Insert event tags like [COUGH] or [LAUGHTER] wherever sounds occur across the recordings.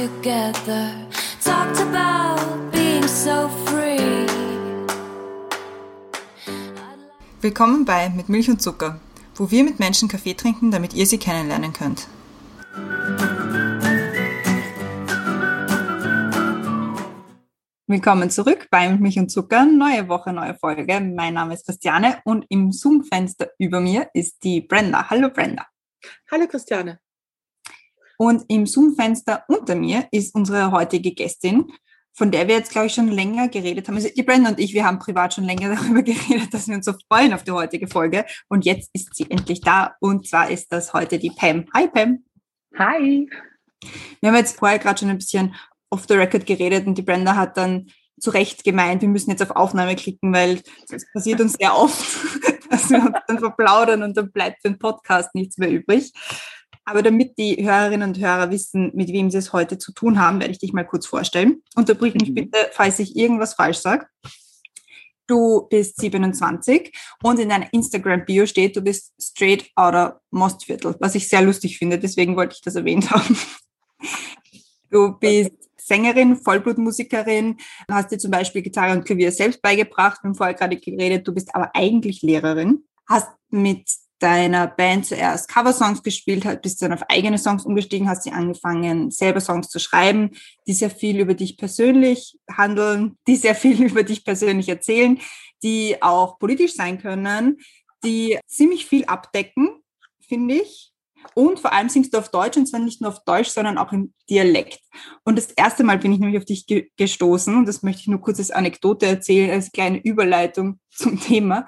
together. Talked about being so free. Willkommen bei Mit Milch und Zucker, wo wir mit Menschen Kaffee trinken, damit ihr sie kennenlernen könnt. Willkommen zurück bei Mit Milch und Zucker. Neue Woche, neue Folge. Mein Name ist Christiane und im Zoom-Fenster über mir ist die Brenda. Hallo Brenda. Hallo Christiane. Und im Zoom-Fenster unter mir ist unsere heutige Gästin, von der wir jetzt, glaube ich, schon länger geredet haben. Also die Brenda und ich, wir haben privat schon länger [LAUGHS] darüber geredet, dass wir uns so freuen auf die heutige Folge. Und jetzt ist sie endlich da. Und zwar ist das heute die Pam. Hi Pam. Hi. Wir haben jetzt vorher gerade schon ein bisschen off the record geredet und die Brenda hat dann zu Recht gemeint, wir müssen jetzt auf Aufnahme klicken, weil es passiert uns sehr oft, [LAUGHS] dass wir uns dann verplaudern und dann bleibt für den Podcast nichts mehr übrig. Aber damit die Hörerinnen und Hörer wissen, mit wem sie es heute zu tun haben, werde ich dich mal kurz vorstellen. Unterbrich mich Mhm. bitte, falls ich irgendwas falsch sage. Du bist 27 und in deiner Instagram-Bio steht, du bist straight outer Mostviertel, was ich sehr lustig finde, deswegen wollte ich das erwähnt haben. Du bist Sängerin, Vollblutmusikerin, hast dir zum Beispiel Gitarre und Klavier selbst beigebracht, wir haben vorher gerade geredet, du bist aber eigentlich Lehrerin, hast mit deiner Band zuerst Coversongs gespielt, hast- bist dann auf eigene Songs umgestiegen, hast sie angefangen, selber Songs zu schreiben, die sehr viel über dich persönlich handeln, die sehr viel [LAUGHS] über dich persönlich erzählen, die auch politisch sein können, die ziemlich viel abdecken, finde ich. Und vor allem singst du auf Deutsch und zwar nicht nur auf Deutsch, sondern auch im Dialekt. Und das erste Mal bin ich nämlich auf dich ge gestoßen und das möchte ich nur kurz als Anekdote erzählen, als kleine Überleitung zum Thema.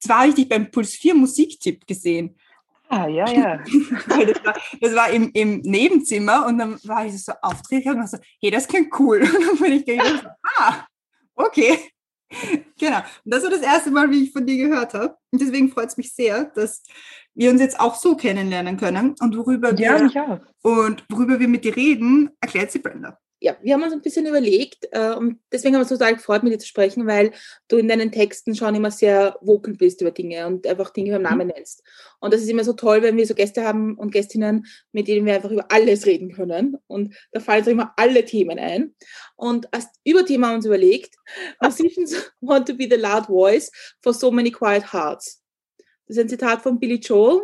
Zwar habe ich dich beim Puls 4 Musiktipp gesehen. Ah, ja, ja. [LAUGHS] Das war, das war im, im Nebenzimmer und dann war ich so aufgeregt und war so, hey, das klingt cool. [LAUGHS] Und dann bin ich gegangen, so, ah, okay. Genau. Und das war das erste Mal, wie ich von dir gehört habe. Und deswegen freut es mich sehr, dass wir uns jetzt auch so kennenlernen können. Und worüber, ja, wir, und worüber wir mit dir reden, erklärt sie Brenda. Ja, wir haben uns ein bisschen überlegt äh, und deswegen haben wir uns total gefreut, mit dir zu sprechen, weil du in deinen Texten schon immer sehr vocal bist über Dinge und einfach Dinge beim Namen nennst. Und das ist immer so toll, wenn wir so Gäste haben und Gästinnen, mit denen wir einfach über alles reden können. Und da fallen uns immer alle Themen ein. Und als Überthema haben wir uns überlegt, [LAUGHS] Musicians want to be the loud voice for so many quiet hearts. Das ist ein Zitat von Billy Joel.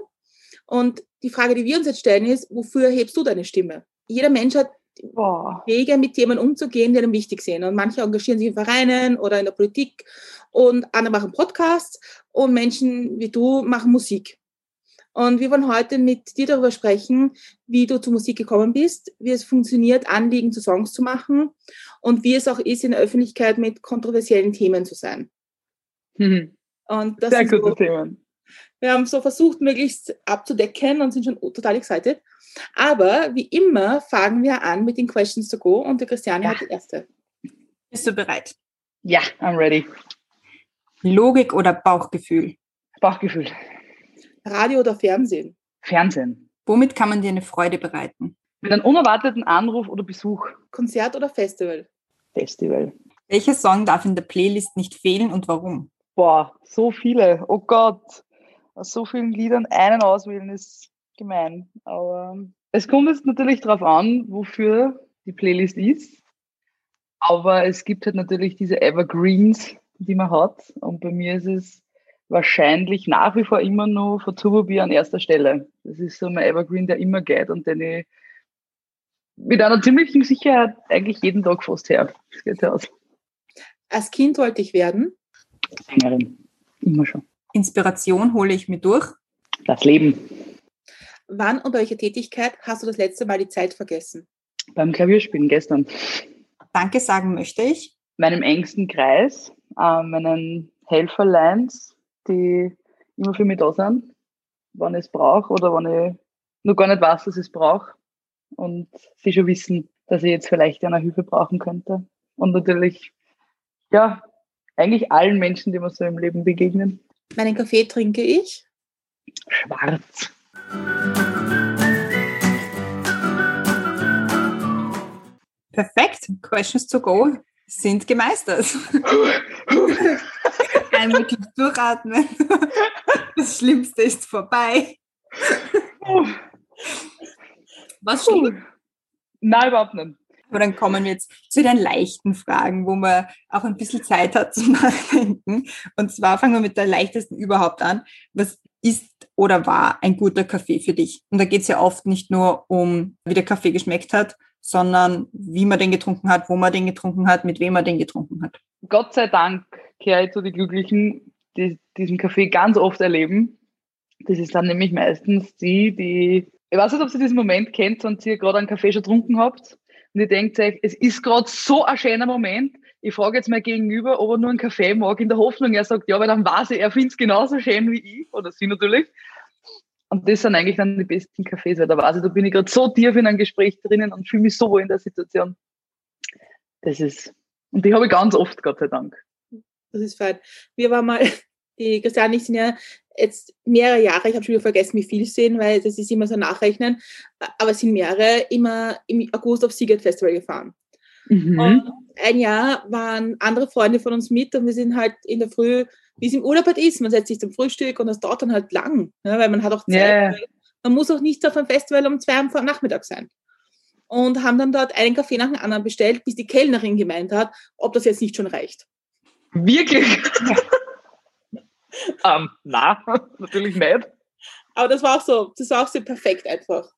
Und die Frage, die wir uns jetzt stellen, ist, wofür hebst du deine Stimme? Jeder Mensch hat Boah. Wege, mit Themen umzugehen, die einem wichtig sind. Und manche engagieren sich in Vereinen oder in der Politik und andere machen Podcasts und Menschen wie du machen Musik. Und wir wollen heute mit dir darüber sprechen, wie du zur Musik gekommen bist, wie es funktioniert, Anliegen zu Songs zu machen und wie es auch ist, in der Öffentlichkeit mit kontroversiellen Themen zu sein. Mhm. Und das Sehr gute so, Themen. Wir haben so versucht, möglichst abzudecken und sind schon total excited. Aber wie immer fangen wir an mit den Questions to go und der Christiane Ja. hat die erste. Bist du bereit? Ja, I'm ready. Logik oder Bauchgefühl? Bauchgefühl. Radio oder Fernsehen? Fernsehen. Womit kann man dir eine Freude bereiten? Mit einem unerwarteten Anruf oder Besuch. Konzert oder Festival? Festival. Welcher Song darf in der Playlist nicht fehlen und warum? Boah, so viele. Oh Gott. Aus so vielen Liedern einen auswählen ist gemein. Aber es kommt jetzt natürlich darauf an, wofür die Playlist ist. Aber es gibt halt natürlich diese Evergreens, die man hat. Und bei mir ist es wahrscheinlich nach wie vor immer noch von Turbo Bier an erster Stelle. Das ist so mein Evergreen, der immer geht und den ich mit einer ziemlichen Sicherheit eigentlich jeden Tag fast her. Das geht ja aus. Als Kind wollte ich werden. Sängerin. Immer schon. Inspiration hole ich mir durch. Das Leben. Wann und bei welcher Tätigkeit hast du das letzte Mal die Zeit vergessen? Beim Klavierspielen gestern. Danke sagen möchte ich. Meinem engsten Kreis, äh, meinen Helferlines, die immer für mich da sind, wann ich es brauche oder wann ich noch gar nicht weiß, dass ich es brauche. Und sie schon wissen, dass ich jetzt vielleicht eine Hilfe brauchen könnte. Und natürlich, ja, eigentlich allen Menschen, die mir so im Leben begegnen. Meinen Kaffee trinke ich. Schwarz. Perfekt. Questions to go sind gemeistert. [LAUGHS] Einmal tief durchatmen. Das Schlimmste ist vorbei. Was steht? Nein, überhaupt nicht. Aber dann kommen wir jetzt zu den leichten Fragen, wo man auch ein bisschen Zeit hat zum [LAUGHS] Nachdenken. Und zwar fangen wir mit der leichtesten überhaupt an. Was ist oder war ein guter Kaffee für dich? Und da geht es ja oft nicht nur um, wie der Kaffee geschmeckt hat, sondern wie man den getrunken hat, wo man den getrunken hat, mit wem man den getrunken hat. Gott sei Dank kehre ich zu den Glücklichen, die diesen Kaffee ganz oft erleben. Das ist dann nämlich meistens die, die, ich weiß nicht, ob ihr diesen Moment kennt, wenn ihr gerade einen Kaffee schon getrunken habt und ihr denkt euch, es ist gerade so ein schöner Moment. Ich frage jetzt mal gegenüber, ob er nur einen Kaffee mag, in der Hoffnung, er sagt ja, weil dann weiß ich, er findet es genauso schön wie ich, oder sie natürlich. Und das sind eigentlich dann die besten Cafés, weil da weiß ich, da bin ich gerade so tief in einem Gespräch drinnen und fühle mich so wohl in der Situation. Das ist, und die habe ich ganz oft, Gott sei Dank. Das ist fein. Wir waren mal, die Christiane ich sind ja jetzt mehrere Jahre, ich habe schon wieder vergessen, wie viel es sind, weil das ist immer so nachrechnen, aber es sind mehrere, immer im August auf Seagate Festival gefahren. Mhm. Und ein Jahr waren andere Freunde von uns mit und wir sind halt in der Früh, wie es im Urlaub halt ist, man setzt sich zum Frühstück und das dauert dann halt lang, ne, weil man hat auch Zeit. Yeah. Man muss auch nicht auf einem Festival um zwei Uhr Nachmittag sein. Und haben dann dort einen Kaffee nach dem anderen bestellt, bis die Kellnerin gemeint hat, ob das jetzt nicht schon reicht. Wirklich? um, [LAUGHS] [LAUGHS] ähm, na, [LAUGHS] natürlich nicht. Aber das war auch so, das war auch so perfekt einfach.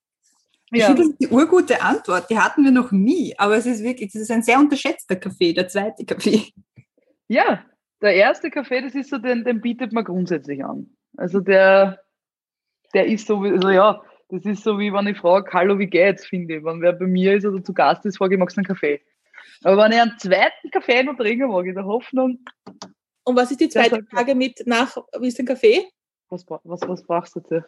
Ich ja. finde, das ist die urgute Antwort. Die hatten wir noch nie. Aber es ist wirklich, das ist ein sehr unterschätzter Kaffee, der zweite Kaffee. Ja, der erste Kaffee, das ist so, den, den bietet man grundsätzlich an. Also der, der ist so, also ja, das ist so wie wenn ich frage, hallo, wie geht's, finde ich. Wenn wer bei mir ist oder zu Gast ist, frage ich, magst du einen Kaffee? Aber wenn ich einen zweiten Kaffee noch trinken mag, in der Hoffnung. Und was ist die zweite Frage mit nach, wie ist dein Kaffee? Was, was, was brauchst du dazu?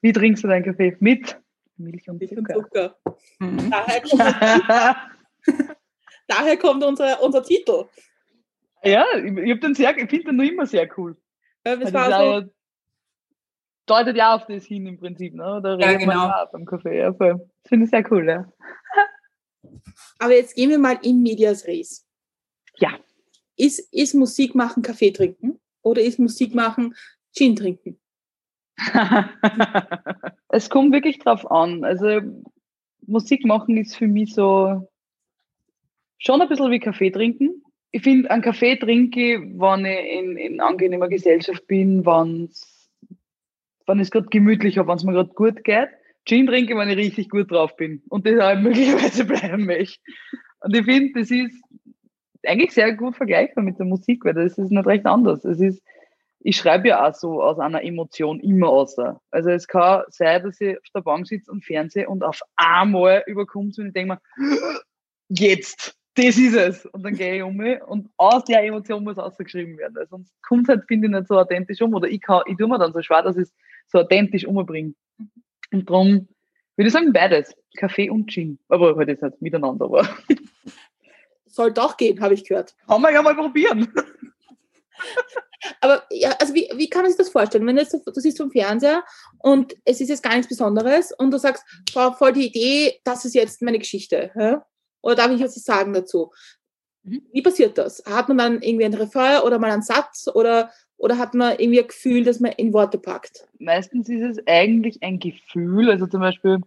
Wie trinkst du deinen Kaffee? Mit Milch und Milch Zucker. Und Zucker. Mhm. Daher, kommt, [LAUGHS] daher kommt unser, unser Titel. Ja, ich, ich, den sehr, ich finde den noch immer sehr cool. Ja, das war so, ja, deutet ja auf das hin im Prinzip, ne? Da ja, genau. ja beim Kaffee. Ja, Das finde ich sehr cool, ja. Aber jetzt gehen wir mal in Medias Res. Ja. Ist, ist Musik machen Kaffee trinken oder ist Musik machen Gin trinken? [LAUGHS] es kommt wirklich drauf an. Also Musik machen ist für mich so schon ein bisschen wie Kaffee trinken. Ich finde, einen Kaffee trinke ich, wenn ich in, in angenehmer Gesellschaft bin, wenn wenn es gerade gemütlich habe, wenn es mir gerade gut geht. Gin trinke ich, wenn ich richtig gut drauf bin und das auch möglicherweise [LAUGHS] bleiben möchte. Und ich finde, das ist eigentlich sehr gut vergleichbar mit der Musik, weil das ist nicht recht anders. Es ist, ich schreibe ja auch so aus einer Emotion immer aus. Also es kann sein, dass ich auf der Bank sitze und fernsehe und auf einmal überkommt und ich denke mir, [GASPS] jetzt, das ist es. Und dann gehe ich um mich und aus der Emotion muss ausgeschrieben werden. Weil sonst kommt halt, finde ich, nicht so authentisch um. Oder ich, kann, ich tue mir dann so schwer, dass ich es so authentisch umbringe. Und darum würde ich sagen, beides. Kaffee und Gin. Aber halt jetzt nicht miteinander. Aber. [LAUGHS] Soll doch gehen, habe ich gehört. Kann man ja mal probieren. Aber ja, also wie, wie kann man sich das vorstellen? Wenn du, jetzt, du siehst vom Fernseher und es ist jetzt gar nichts Besonderes und du sagst, voll die Idee, das ist jetzt meine Geschichte. Ja? Oder darf ich was sagen dazu? Mhm. Wie passiert das? Hat man dann irgendwie ein Refrain oder mal einen Satz oder, oder hat man irgendwie ein Gefühl, dass man in Worte packt? Meistens ist es eigentlich ein Gefühl. Also zum Beispiel,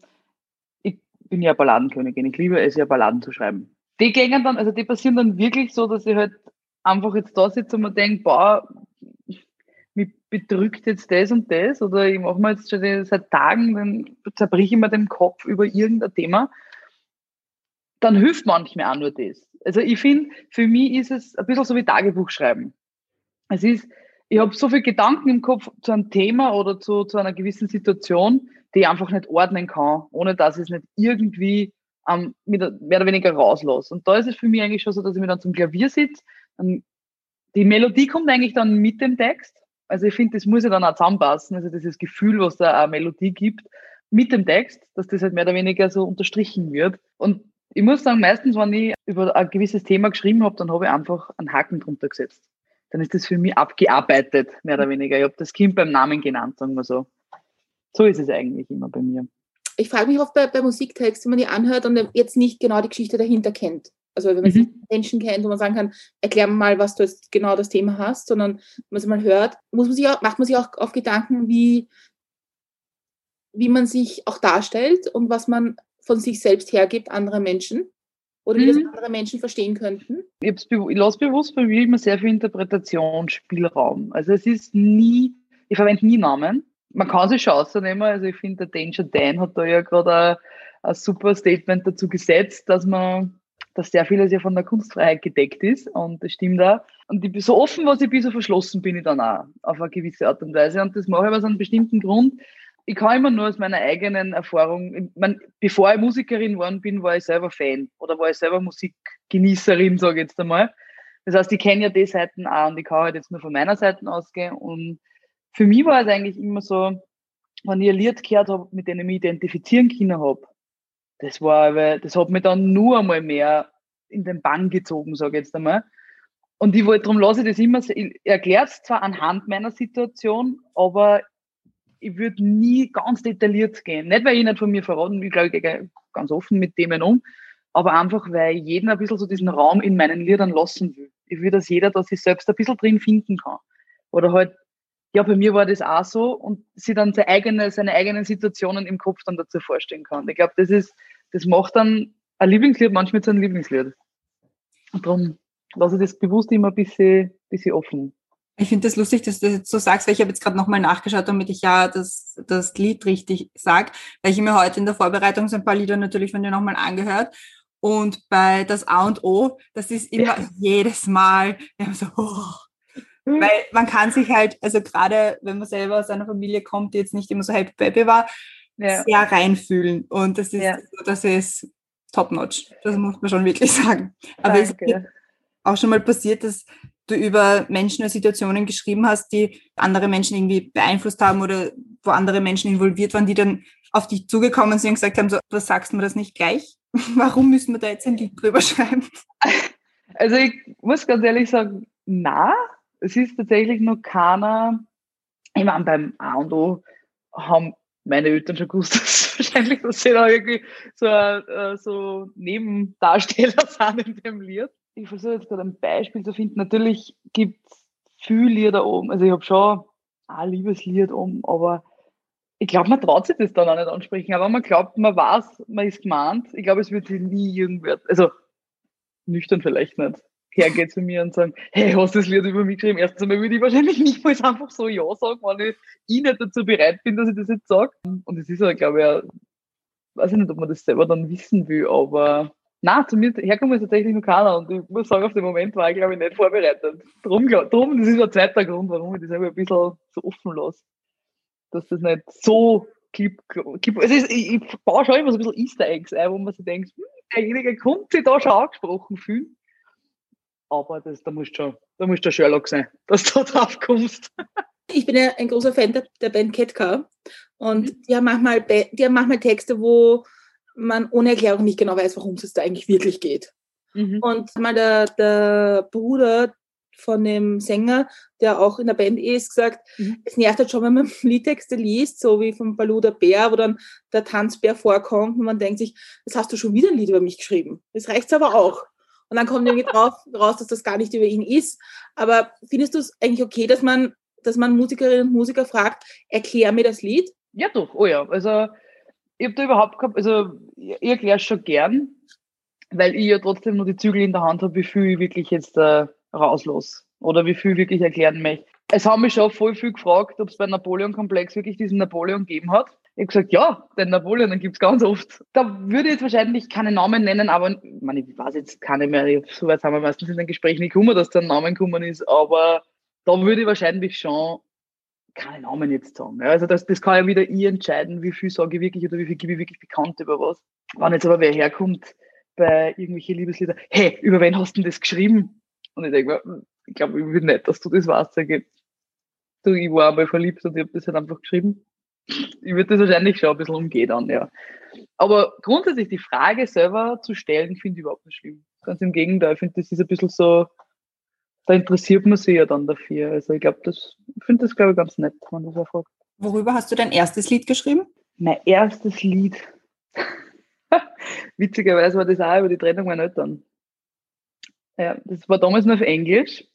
ich bin ja Balladenkönigin, ich liebe es ja Balladen zu schreiben. Die gehen dann, also die passieren dann wirklich so, dass ich halt einfach jetzt da sitze und mir denke, boah, mich bedrückt jetzt das und das oder ich mache mir jetzt schon seit Tagen, dann zerbreche ich mir den Kopf über irgendein Thema, dann hilft manchmal auch nur das. Also ich finde, für mich ist es ein bisschen so wie Tagebuch schreiben. Es ist, ich habe so viele Gedanken im Kopf zu einem Thema oder zu, zu einer gewissen Situation, die ich einfach nicht ordnen kann, ohne dass ich es nicht irgendwie ähm, mehr oder weniger rauslasse. Und da ist es für mich eigentlich schon so, dass ich mir dann zum Klavier sitze. Die Melodie kommt eigentlich dann mit dem Text. Also ich finde, das muss ja dann auch zusammenpassen. Also dieses Gefühl, was da eine Melodie gibt, mit dem Text, dass das halt mehr oder weniger so unterstrichen wird. Und ich muss sagen, meistens, wenn ich über ein gewisses Thema geschrieben habe, dann habe ich einfach einen Haken drunter gesetzt. Dann ist das für mich abgearbeitet, mehr oder weniger. Ich habe das Kind beim Namen genannt, sagen wir so. So ist es eigentlich immer bei mir. Ich frage mich oft bei, bei Musiktexten, wenn man die anhört und jetzt nicht genau die Geschichte dahinter kennt. Also wenn man mhm. Menschen kennt, wo man sagen kann, erklär mir mal, was du jetzt genau das Thema hast, sondern wenn man es mal hört, muss man sich auch, macht man sich auch auf Gedanken, wie, wie man sich auch darstellt und was man von sich selbst hergibt, andere Menschen? Oder wie das Mhm. andere Menschen verstehen könnten? ich lasse bewusst bei mir immer sehr viel Interpretationsspielraum. Also es ist nie, ich verwende nie Namen. Man kann sich Chancen nehmen. Also ich finde, der Danger Dan hat da ja gerade ein, super Statement dazu gesetzt, dass man, dass sehr vieles ja von der Kunstfreiheit gedeckt ist. Und das stimmt auch. Und ich bin so offen, was ich bin, so verschlossen bin ich dann auch auf eine gewisse Art und Weise. Und das mache ich aus einem bestimmten Grund. Ich kann immer nur aus meiner eigenen Erfahrung, ich mein, bevor ich Musikerin geworden bin, war ich selber Fan oder war ich selber Musikgenießerin, sage ich jetzt einmal. Das heißt, ich kenne ja die Seiten auch und ich kann halt jetzt nur von meiner Seite ausgehen. Und für mich war es eigentlich immer so, wenn ich ein Lied gehört habe, mit dem ich mich identifizieren können habe, das war, das hat mich dann nur einmal mehr in den Bann gezogen, sage ich jetzt einmal. Und ich wollte, darum lasse ich das immer, ich erkläre es zwar anhand meiner Situation, aber ich würde nie ganz detailliert gehen. Nicht, weil ich nicht von mir verraten will, glaube ich, gehe ganz offen mit Themen um, aber einfach, weil ich jeden ein bisschen so diesen Raum in meinen Liedern lassen will. Ich will, dass jeder da sich selbst ein bisschen drin finden kann. Oder halt, ja, bei mir war das auch so und sie dann seine, eigene, seine eigenen Situationen im Kopf dann dazu vorstellen kann. Ich glaube, das ist, das macht dann ein Lieblingslied manchmal zu einem Lieblingslied. Und darum lasse ich das bewusst immer ein bisschen, bisschen offen. Ich finde das lustig, dass du das jetzt so sagst, weil ich habe jetzt gerade nochmal nachgeschaut, damit ich ja das, das Lied richtig sage, weil ich mir heute in der Vorbereitung so ein paar Lieder natürlich von dir nochmal angehört. Und bei das A und O, das ist immer Ja. jedes Mal ja, so, oh. Weil man kann sich halt, also gerade wenn man selber aus einer Familie kommt, die jetzt nicht immer so happy baby war, Ja. sehr reinfühlen. Und das ist, Ja. das ist top notch. Das muss man schon wirklich sagen. Aber es ist Danke. auch schon mal passiert, dass du über Menschen oder Situationen geschrieben hast, die andere Menschen irgendwie beeinflusst haben oder wo andere Menschen involviert waren, die dann auf dich zugekommen sind und gesagt haben, so, was sagst du mir das nicht gleich? [LAUGHS] Warum müssen wir da jetzt ein Lied drüber schreiben? Also ich muss ganz ehrlich sagen, na, es ist tatsächlich noch keiner, ich meine, beim A und O haben meine Eltern schon gewusst, [LAUGHS] dass wahrscheinlich, dass sie da irgendwie so, äh, so Nebendarsteller [LAUGHS] sind in dem Lied. Ich versuche jetzt gerade ein Beispiel zu finden. Natürlich gibt es viele Lieder oben. Also ich habe schon ein Liebeslied oben, aber ich glaube, man traut sich das dann auch nicht ansprechen. Aber man glaubt, man weiß, man ist gemeint. Ich glaube, es wird sich nie irgendwer, also nüchtern vielleicht nicht, hergeht zu mir und sagen, hey, hast du das Lied über mich geschrieben? Erstens einmal würde ich wahrscheinlich [LAUGHS] nicht mal einfach so Ja sagen, wenn ich, ich nicht dazu bereit bin, dass ich das jetzt sage. Und es ist ja, glaube ich, auch, weiß ich nicht, ob man das selber dann wissen will, aber na, zu mir herkommen ist tatsächlich noch keiner und ich muss sagen, auf den Moment war ich, glaube ich, nicht vorbereitet. Drum, drum, das ist ein zweiter Grund, warum ich das einfach ein bisschen so offen lasse. Dass das nicht so klipp, klipp ist, ich, ich baue schon immer so ein bisschen Easter Eggs ein, wo man sich denkt, hm, derjenige konnte sich da schon angesprochen fühlen. Aber das, da musst du schon, da musst du Sherlock sein, [LAUGHS] dass du da drauf kommst. Ich bin ja ein großer Fan der, der Band Ketka und die, haben manchmal, die haben manchmal Texte, wo man ohne Erklärung nicht genau weiß, worum es da eigentlich wirklich geht. Und mal der, der Bruder von dem Sänger, der auch in der Band ist, gesagt, Mhm. es nervt halt schon, wenn man [LAUGHS] Liedtexte liest, so wie von Baloo der Bär, wo dann der Tanzbär vorkommt und man denkt sich, das hast du schon wieder ein Lied über mich geschrieben. Das reicht's aber auch. Und dann kommt irgendwie drauf, raus, dass das gar nicht über ihn ist. Aber findest du es eigentlich okay, dass man, dass man Musikerinnen und Musiker fragt, erklär mir das Lied? Ja, doch, oh ja. Also, ich habe da überhaupt gehabt, also, ich, erkläre es schon gern, weil ich ja trotzdem nur die Zügel in der Hand habe, wie viel ich wirklich jetzt äh, rauslasse oder wie viel ich wirklich erklären möchte. Es haben mich schon voll viel gefragt, ob es beim Napoleon-Komplex wirklich diesen Napoleon gegeben hat. Ich gesagt, ja, den Napoleon, den gibt's ganz oft. Da würde ich jetzt wahrscheinlich keine Namen nennen, aber ich, meine, ich weiß jetzt keine mehr, so weit haben wir meistens in den Gesprächen nicht gekommen, dass da ein Name gekommen ist, aber da würde ich wahrscheinlich schon keine Namen jetzt sagen. Also das, das kann ja wieder ich entscheiden, wie viel sage ich wirklich oder wie viel gebe ich wirklich bekannt über was. Wenn jetzt aber wer herkommt bei irgendwelchen Liebeslieder, hey, über wen hast du denn das geschrieben? Und ich denke mir, hm, ich glaube, ich will nicht, dass du das weißt. Du, ich war einmal verliebt und ich habe das halt einfach geschrieben. Ich würde das wahrscheinlich schon ein bisschen umgehen dann, ja. Aber grundsätzlich die Frage selber zu stellen, finde ich überhaupt nicht schlimm. Ganz im Gegenteil, ich finde, das ist ein bisschen so, da interessiert man sich ja dann dafür. Also ich glaube, das ich finde das, glaube ich, ganz nett, wenn man das auch fragt. Worüber hast du dein erstes Lied geschrieben? Mein erstes Lied. [LAUGHS] Witzigerweise war das auch über die Trennung meiner Eltern. Ja, das war damals nur auf Englisch,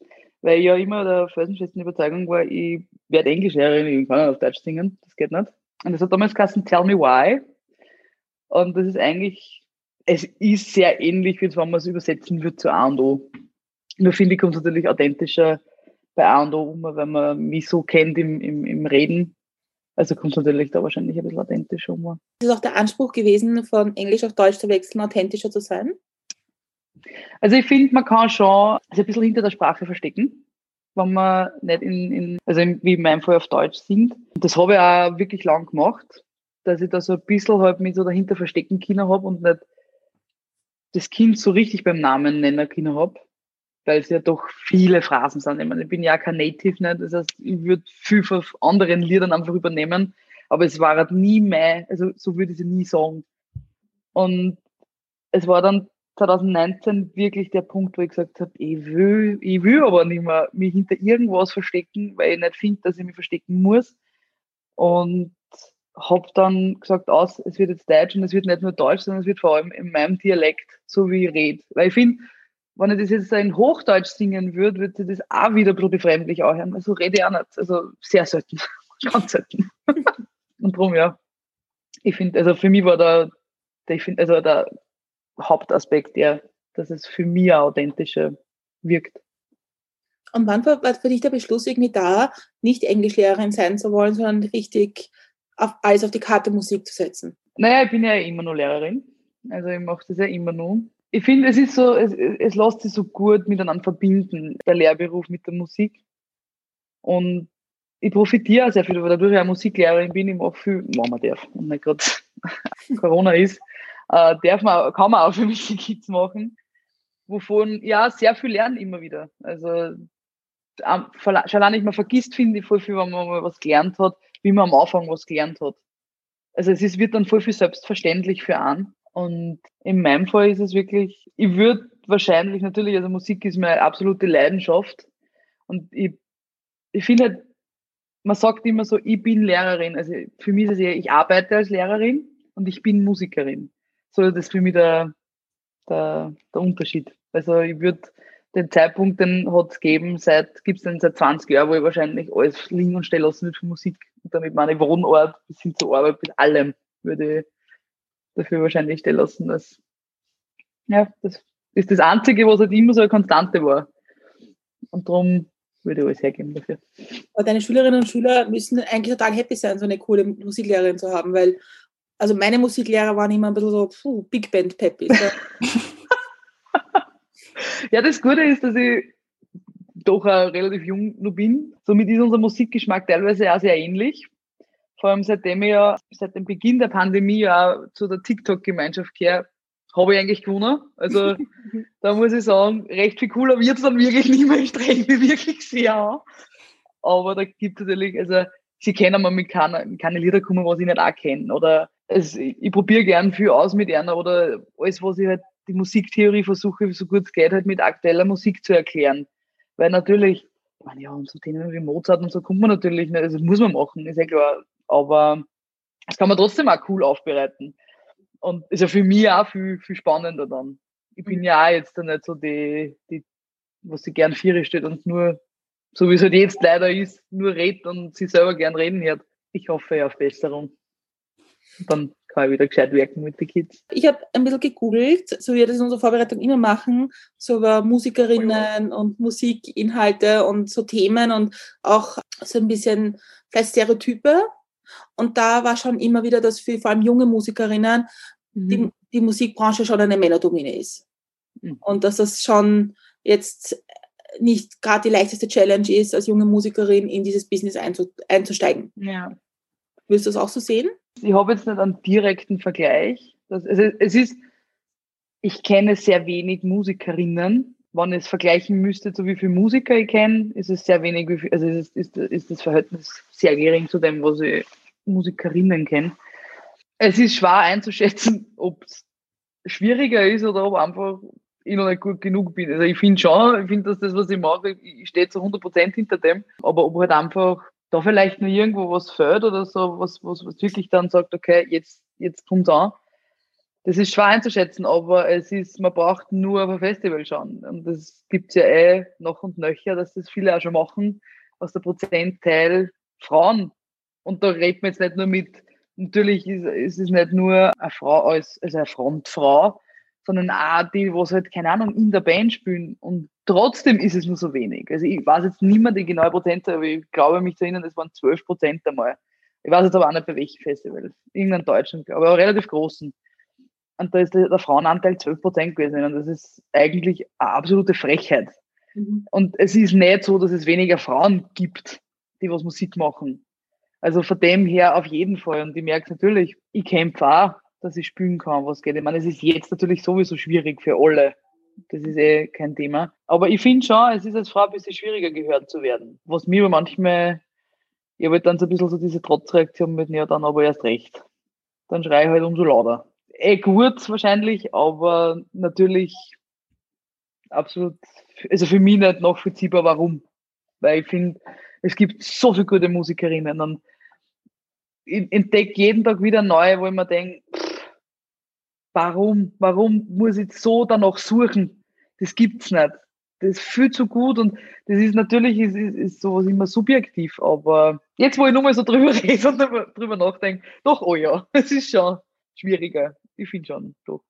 weil ich ja immer der felsenfesten Überzeugung war, ich werde Englischlehrerin, ich kann nicht auf Deutsch singen, das geht nicht. Und das hat damals geheißen Tell Me Why. Und das ist eigentlich, es ist sehr ähnlich, wie wenn man es übersetzen würde zu A und O. Nur finde ich, kommt es natürlich authentischer bei A und O um, wenn man mich so kennt im, im, im Reden. Also kommt es natürlich da wahrscheinlich ein bisschen authentischer um. Ist es auch der Anspruch gewesen, von Englisch auf Deutsch zu wechseln, authentischer zu sein? Also ich finde, man kann schon also ein bisschen hinter der Sprache verstecken, wenn man nicht in, in also wie in meinem Fall auf Deutsch singt. Das habe ich auch wirklich lang gemacht, dass ich da so ein bisschen halt mich so dahinter verstecken können habe und nicht das Kind so richtig beim Namen nennen können habe, weil es ja doch viele Phrasen sind. Ich, meine, ich bin ja kein Native, nicht? das heißt, ich würde viel von anderen Liedern einfach übernehmen, aber es war halt nie mehr, also so würde ich sie nie sagen. Und es war dann 2019 wirklich der Punkt, wo ich gesagt habe, ich will, ich will aber nicht mehr mich hinter irgendwas verstecken, weil ich nicht finde, dass ich mich verstecken muss. Und habe dann gesagt, aus, es wird jetzt Deutsch und es wird nicht nur Deutsch, sondern es wird vor allem in meinem Dialekt, so wie ich rede. Weil ich finde, wenn ich das jetzt in Hochdeutsch singen würde, würde sich das auch wieder ein bisschen befremdlich anhören. Also rede ich auch nicht. Also sehr selten. [LAUGHS] Ganz selten. [LAUGHS] und darum, ja. Ich finde, also für mich war da, ich finde, also der Hauptaspekt, ja, dass es für mich authentischer wirkt. Und wann war für dich der Beschluss irgendwie da, nicht Englischlehrerin sein zu wollen, sondern richtig auf, alles auf die Karte Musik zu setzen? Naja, ich bin ja immer nur Lehrerin. Also ich mache das ja immer nur. Ich finde, es ist so, es, es lässt sich so gut miteinander verbinden, der Lehrberuf mit der Musik. Und ich profitiere sehr viel, weil dadurch ich ja Musiklehrerin bin, ich mache viel, wenn man darf und nicht gerade [LAUGHS] Corona ist, äh, darf man, kann man auch für mich die Kids machen, wovon ja sehr viel lernen immer wieder. Also schon allein nicht, man vergisst, finde ich, voll viel, wenn man mal was gelernt hat, wie man am Anfang was gelernt hat. Also es ist, wird dann voll viel selbstverständlich für einen. Und in meinem Fall ist es wirklich, ich würde wahrscheinlich natürlich, also Musik ist meine absolute Leidenschaft. Und ich, ich finde halt, man sagt immer so, ich bin Lehrerin. Also für mich ist es eher, ich arbeite als Lehrerin und ich bin Musikerin so das für mich der, der, der Unterschied. Also ich würde den Zeitpunkt, den hat es gegeben, seit, gibt es den seit 20 Jahren, wo ich wahrscheinlich alles liegen und stehen lassen würde für Musik. Und damit meine Wohnort bis hin zur Arbeit, mit allem würde ich dafür wahrscheinlich stehen lassen. Dass, ja, das ist das Einzige, was halt immer so eine Konstante war. Und darum würde ich alles hergeben dafür. Aber deine Schülerinnen und Schüler müssen eigentlich total happy sein, so eine coole Musiklehrerin zu haben, weil also meine Musiklehrer waren immer ein bisschen so puh, Big Band Peppy. [LAUGHS] ja, das Gute ist, dass ich doch auch relativ jung nur bin. Somit ist unser Musikgeschmack teilweise auch sehr ähnlich. Vor allem seitdem ich ja seit dem Beginn der Pandemie ja zu der TikTok-Gemeinschaft gehöre, habe ich eigentlich gewonnen. Also [LAUGHS] da muss ich sagen, recht viel cooler wird es dann wirklich nicht mehr. Ich streng mich wirklich sehr an. Aber da gibt es natürlich, also sie kennen mir mit keine, keine Lieder kommen, was ich nicht auch kenne. Oder es, ich probiere gern viel aus mit einer oder alles, was ich halt die Musiktheorie versuche, so gut es geht, halt mit aktueller Musik zu erklären. Weil natürlich, ich meine, ja, und so Themen wie Mozart und so kommt man natürlich nicht, also das muss man machen, ist ja klar. Aber das kann man trotzdem auch cool aufbereiten. Und ist ja für mich auch viel, viel spannender dann. Ich bin ja auch jetzt nicht so die, die was sie gern vier steht und nur, so wie es halt jetzt leider ist, nur redet und sie selber gern reden hört. Ich hoffe ja auf Besserung dann kann ich wieder gescheit wirken mit den Kids. Ich habe ein bisschen gegoogelt, so wie wir das in unserer Vorbereitung immer machen, so über Musikerinnen und Musikinhalte und so Themen und auch so ein bisschen vielleicht Stereotype. Und da war schon immer wieder, dass für vor allem junge Musikerinnen mhm. die, die Musikbranche schon eine Männerdomine ist. Mhm. Und dass das schon jetzt nicht gerade die leichteste Challenge ist, als junge Musikerin in dieses Business einzusteigen. Ja. Willst du das auch so sehen? Ich habe jetzt nicht einen direkten Vergleich. Das, also es ist, ich kenne sehr wenig Musikerinnen. Wenn ich es vergleichen müsste, so wie viele Musiker ich kenne, ist es sehr wenig, also ist, ist, ist das Verhältnis sehr gering zu dem, was ich Musikerinnen kenne. Es ist schwer einzuschätzen, ob es schwieriger ist oder ob einfach ich noch nicht gut genug bin. Also ich finde schon, ich finde, dass das, was ich mache, ich stehe zu 100% hinter dem, aber ob halt einfach da vielleicht nur irgendwo was fällt oder so, was, was, was wirklich dann sagt, okay, jetzt, jetzt kommt an. Das ist schwer einzuschätzen, aber es ist, man braucht nur auf ein Festival schauen. Und das gibt es ja eh noch und nöcher, dass das viele auch schon machen, aus der Prozentteil Frauen. Und da redet man jetzt nicht nur mit natürlich ist, ist es nicht nur eine Frau als, also eine Frontfrau, sondern auch die, was halt, keine Ahnung, in der Band spielen. Und trotzdem ist es nur so wenig. Also ich weiß jetzt nicht mehr die genaue Prozente, aber ich glaube mich zu erinnern, es waren 12 Prozent einmal. Ich weiß jetzt aber auch nicht bei welchem Festival. Irgendein deutschen, aber relativ großen. Und da ist der, der Frauenanteil 12 Prozent gewesen. Und das ist eigentlich eine absolute Frechheit. Mhm. Und es ist nicht so, dass es weniger Frauen gibt, die was Musik machen. Also von dem her auf jeden Fall. Und ich merke natürlich, ich kämpfe auch dass ich spielen kann, was geht. Ich meine, es ist jetzt natürlich sowieso schwierig für alle. Das ist eh kein Thema. Aber ich finde schon, es ist als Frau ein bisschen schwieriger gehört zu werden. Was mir aber manchmal, ich habe halt dann so ein bisschen so diese Trotzreaktion mit, ja, dann aber erst recht. Dann schreie ich halt umso lauter. Eh gut wahrscheinlich, aber natürlich absolut, also für mich nicht nachvollziehbar, warum. Weil ich finde, es gibt so viele gute Musikerinnen und ich entdecke jeden Tag wieder neue, wo ich mir denke, warum, warum muss ich so danach suchen? Das gibt's nicht. Das ist viel zu gut und das ist natürlich ist, ist, ist sowas immer subjektiv, aber jetzt, wo ich nochmal so drüber [LAUGHS] rede und drüber nachdenke, doch, oh ja, [LAUGHS] es ist schon schwieriger. Ich finde schon, doch.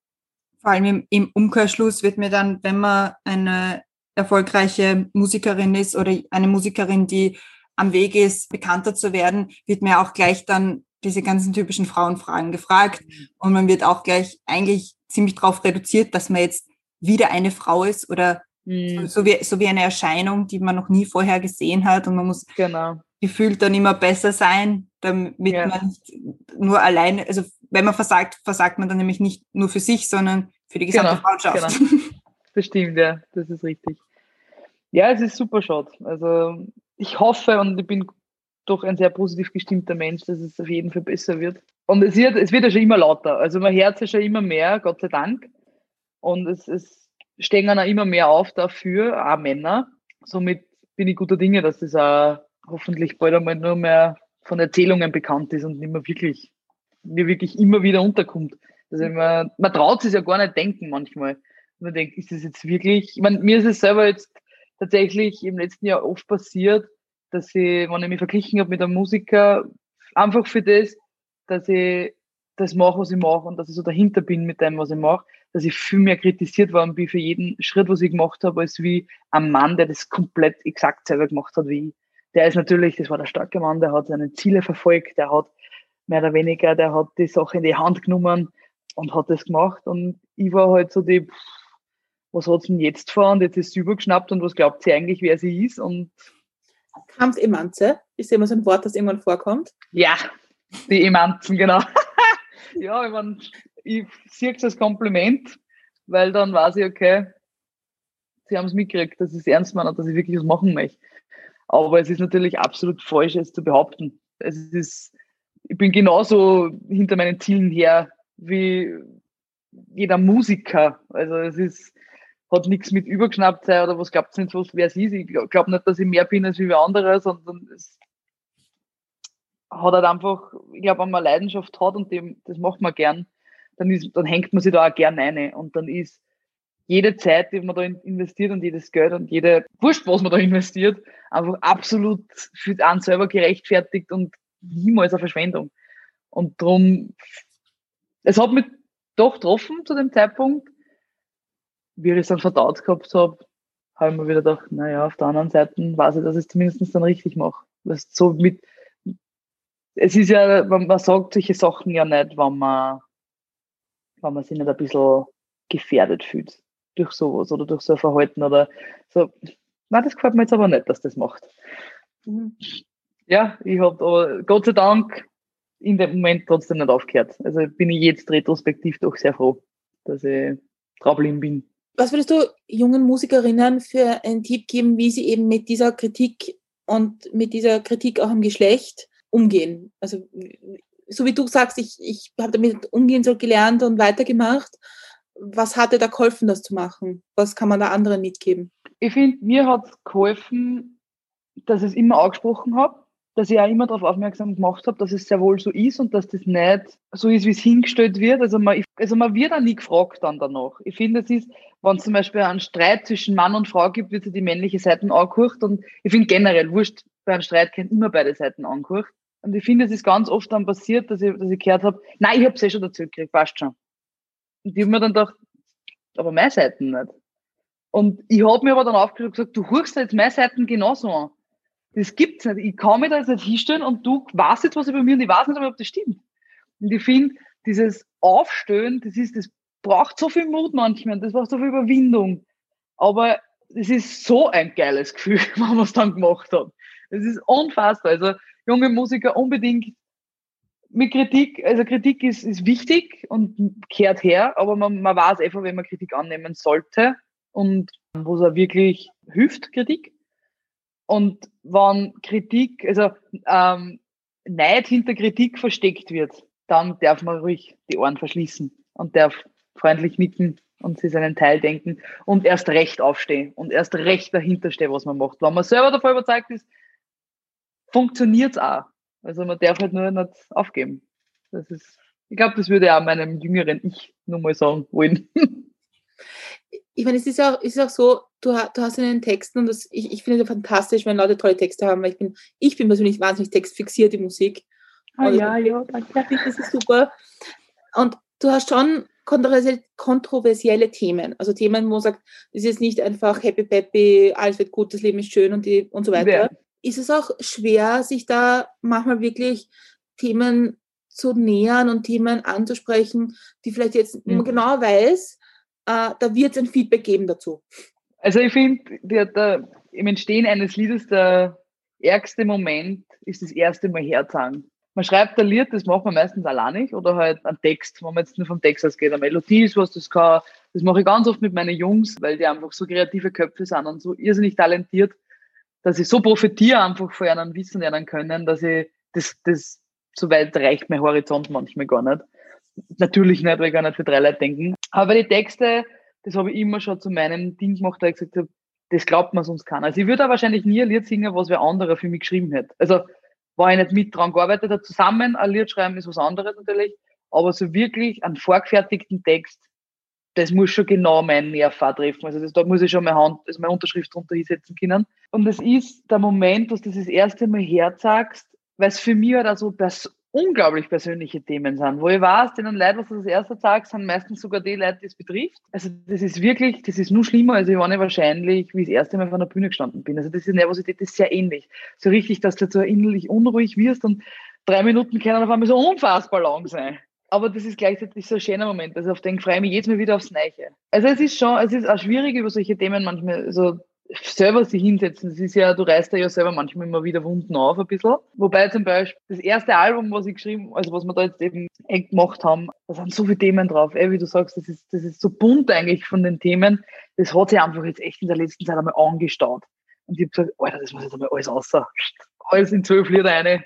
Vor allem im, Umkehrschluss wird mir dann, wenn man eine erfolgreiche Musikerin ist oder eine Musikerin, die am Weg ist, bekannter zu werden, wird mir auch gleich dann diese ganzen typischen Frauenfragen gefragt mhm. und man wird auch gleich eigentlich ziemlich darauf reduziert, dass man jetzt wieder eine Frau ist oder mhm. so, wie, so wie eine Erscheinung, die man noch nie vorher gesehen hat und man muss genau. gefühlt dann immer besser sein, damit ja. man nicht nur alleine, also wenn man versagt, versagt man dann nämlich nicht nur für sich, sondern für die gesamte genau, Frauenschaft. Genau. [LAUGHS] Das stimmt, ja, das ist richtig. Ja, es ist super schade. Also ich hoffe und ich bin doch ein sehr positiv gestimmter Mensch, dass es auf jeden Fall besser wird. Und es wird, es wird ja schon immer lauter. Also man hört ja schon immer mehr, Gott sei Dank. Und es, es stehen auch immer mehr auf dafür, auch Männer. Somit bin ich guter Dinge, dass das auch hoffentlich bald einmal nur mehr von Erzählungen bekannt ist und nicht mehr wirklich, mir wirklich immer wieder unterkommt. Also man, man traut es ja gar nicht denken manchmal. Man denkt, ist das jetzt wirklich, ich meine, mir ist es selber jetzt tatsächlich im letzten Jahr oft passiert, dass ich, wenn ich mich verglichen habe mit einem Musiker, einfach für das, dass ich das mache, was ich mache und dass ich so dahinter bin mit dem, was ich mache, dass ich viel mehr kritisiert worden bin für jeden Schritt, was ich gemacht habe, als wie ein Mann, der das komplett exakt selber gemacht hat wie ich. Der ist natürlich, das war der starke Mann, der hat seine Ziele verfolgt, der hat mehr oder weniger, der hat die Sache in die Hand genommen und hat das gemacht und ich war halt so die, was hat's denn jetzt vor und jetzt ist sie übergeschnappt und was glaubt sie eigentlich, wer sie ist und Kampfemanze ist immer so ein Wort, das irgendwann vorkommt. Ja, die Emanzen, genau. [LAUGHS] ja, ich, mein, ich sehe es als Kompliment, weil dann weiß ich, okay, sie haben es mitgekriegt, dass ich es ernst meine und dass ich wirklich was machen möchte. Aber es ist natürlich absolut falsch, es zu behaupten. Es ist, ich bin genauso hinter meinen Zielen her wie jeder Musiker. Also es ist, hat nichts mit übergeschnappt sein oder was glaubt ihr nicht, was wer es ist. Ich glaube nicht, dass ich mehr bin als wie andere, sondern es hat halt einfach, ich glaube, wenn man Leidenschaft hat und dem, das macht man gern, dann, ist, dann hängt man sich da auch gern rein. Und dann ist jede Zeit, die man da investiert und jedes Geld und jede, wurscht, was man da investiert, einfach absolut für einen selber gerechtfertigt und niemals eine Verschwendung. Und darum, es hat mich doch getroffen zu dem Zeitpunkt, wie ich es dann verdaut gehabt habe, habe ich mir wieder gedacht, naja, auf der anderen Seite weiß ich, dass ich es zumindest dann richtig mache. Was so mit, es ist ja, man, man sagt solche Sachen ja nicht, wenn man, wenn man sich nicht ein bisschen gefährdet fühlt durch sowas oder durch so ein Verhalten oder so. Nein, das gefällt mir jetzt aber nicht, dass das macht. Mhm. Ja, ich habe Gott sei Dank in dem Moment trotzdem nicht aufgehört. Also bin ich jetzt retrospektiv doch sehr froh, dass ich draufgeblieben bin. Was würdest du jungen Musikerinnen für einen Tipp geben, wie sie eben mit dieser Kritik und mit dieser Kritik auch im Geschlecht umgehen? Also, so wie du sagst, ich, ich habe damit umgehen so gelernt und weitergemacht. Was hat dir da geholfen, das zu machen? Was kann man da anderen mitgeben? Ich finde, mir hat es geholfen, dass ich es immer angesprochen habe dass ich auch immer darauf aufmerksam gemacht habe, dass es sehr wohl so ist und dass das nicht so ist, wie es hingestellt wird. Also man, also man wird auch nie gefragt dann danach. Ich finde, es ist, wenn es zum Beispiel einen Streit zwischen Mann und Frau gibt, wird sich die männliche Seite angehört und ich finde generell, wurscht, bei einem Streit können immer beide Seiten angehört. Und ich finde, es ist ganz oft dann passiert, dass ich, dass ich gehört habe, nein, ich habe es eh schon dazu gekriegt, passt schon. Und ich habe mir dann gedacht, aber meine Seiten nicht. Und ich habe mir aber dann aufgeschrieben und gesagt, du hurst jetzt meine Seiten genauso an. Das gibt's nicht. Ich kann mich da jetzt nicht hinstellen und du weißt jetzt was über mich und ich weiß nicht, ob das stimmt. Und ich finde, dieses Aufstehen, das ist, das braucht so viel Mut manchmal, das braucht so viel Überwindung. Aber es ist so ein geiles Gefühl, [LAUGHS] wenn man es dann gemacht hat. Es ist unfassbar. Also junge Musiker unbedingt mit Kritik, also Kritik ist, ist wichtig und kehrt her, aber man, man weiß einfach, wenn man Kritik annehmen sollte und wo es auch wirklich hilft, Kritik. Und wenn Kritik, also ähm, Neid hinter Kritik versteckt wird, dann darf man ruhig die Ohren verschließen und darf freundlich nicken und sich seinen Teil denken und erst recht aufstehen und erst recht dahinter stehen, was man macht. Wenn man selber davon überzeugt ist, funktioniert es auch. Also man darf halt nur nicht aufgeben. Das ist, ich glaube, das würde auch meinem jüngeren Ich nur mal sagen wollen. [LAUGHS] Ich meine, es ist auch, es ist auch so, du, du hast in den Texten, und das, ich, ich finde es ja fantastisch, wenn Leute tolle Texte haben, weil ich bin, ich bin persönlich wahnsinnig textfixiert in Musik. Ah, ja, ja, danke. Das ist super. Und du hast schon kontroversielle Themen, also Themen, wo man sagt, es ist nicht einfach happy peppy, alles wird gut, das Leben ist schön und, die, und so weiter. Ja. Ist es auch schwer, sich da manchmal wirklich Themen zu nähern und Themen anzusprechen, die vielleicht jetzt, mhm. man genau weiß, äh, da wird es ein Feedback geben dazu. Also ich finde, im Entstehen eines Liedes der ärgste Moment ist das erste Mal herzagen man schreibt ein Lied, das macht man meistens alleinig oder halt einen Text, wenn man jetzt nur vom Text ausgeht. Eine Melodie ist was, das kann, das mache ich ganz oft mit meinen Jungs, weil die einfach so kreative Köpfe sind und so irrsinnig talentiert, dass ich so profitiere einfach von ihrem Wissen lernen können, dass ich das, das, so weit reicht mein Horizont manchmal gar nicht. Natürlich nicht, weil ich gar nicht für drei Leute denken. Aber die Texte, das habe ich immer schon zu meinem Ding gemacht, da ich gesagt habe, das glaubt man sonst keiner. Also ich würde wahrscheinlich nie ein Lied singen, was wer anderer für mich geschrieben hätte. Also war ich nicht mit dran gearbeitet habe, zusammen ein Lied schreiben ist was anderes natürlich, aber so wirklich einen vorgefertigten Text, das muss schon genau meinen Nerv treffen. Also das, da muss ich schon meine Hand, also meine Unterschrift drunter hinsetzen können. Und es ist der Moment, dass du das, das erste Mal herzagst, weil es für mich halt auch so pers unglaublich persönliche Themen sind, wo ich weiß, denen Leute, was du das erste sagst, sind meistens sogar die Leute, die es betrifft. Also das ist wirklich, das ist nur schlimmer, als ich war wahrscheinlich, wie ich das erste Mal von der Bühne gestanden bin. Also das ist Nervosität, das ist sehr ähnlich. So richtig, dass du so innerlich unruhig wirst und drei Minuten können auf einmal so unfassbar lang sein. Aber das ist gleichzeitig so ein schöner Moment. Also auf den freue ich mich jetzt mal wieder aufs Neiche. Also es ist schon, es ist auch schwierig, über solche Themen manchmal so selber sich hinsetzen. Das ist ja, du reißt ja selber manchmal immer wieder Wunden auf ein bisschen. Wobei zum Beispiel das erste Album, was ich geschrieben, also was wir da jetzt eben gemacht haben, da sind so viele Themen drauf. Ey, wie du sagst, das ist, das ist so bunt eigentlich von den Themen. Das hat sich einfach jetzt echt in der letzten Zeit einmal angestaut. Und ich habe gesagt, Alter, das muss jetzt einmal alles außer. Alles in zwölf Lieder eine.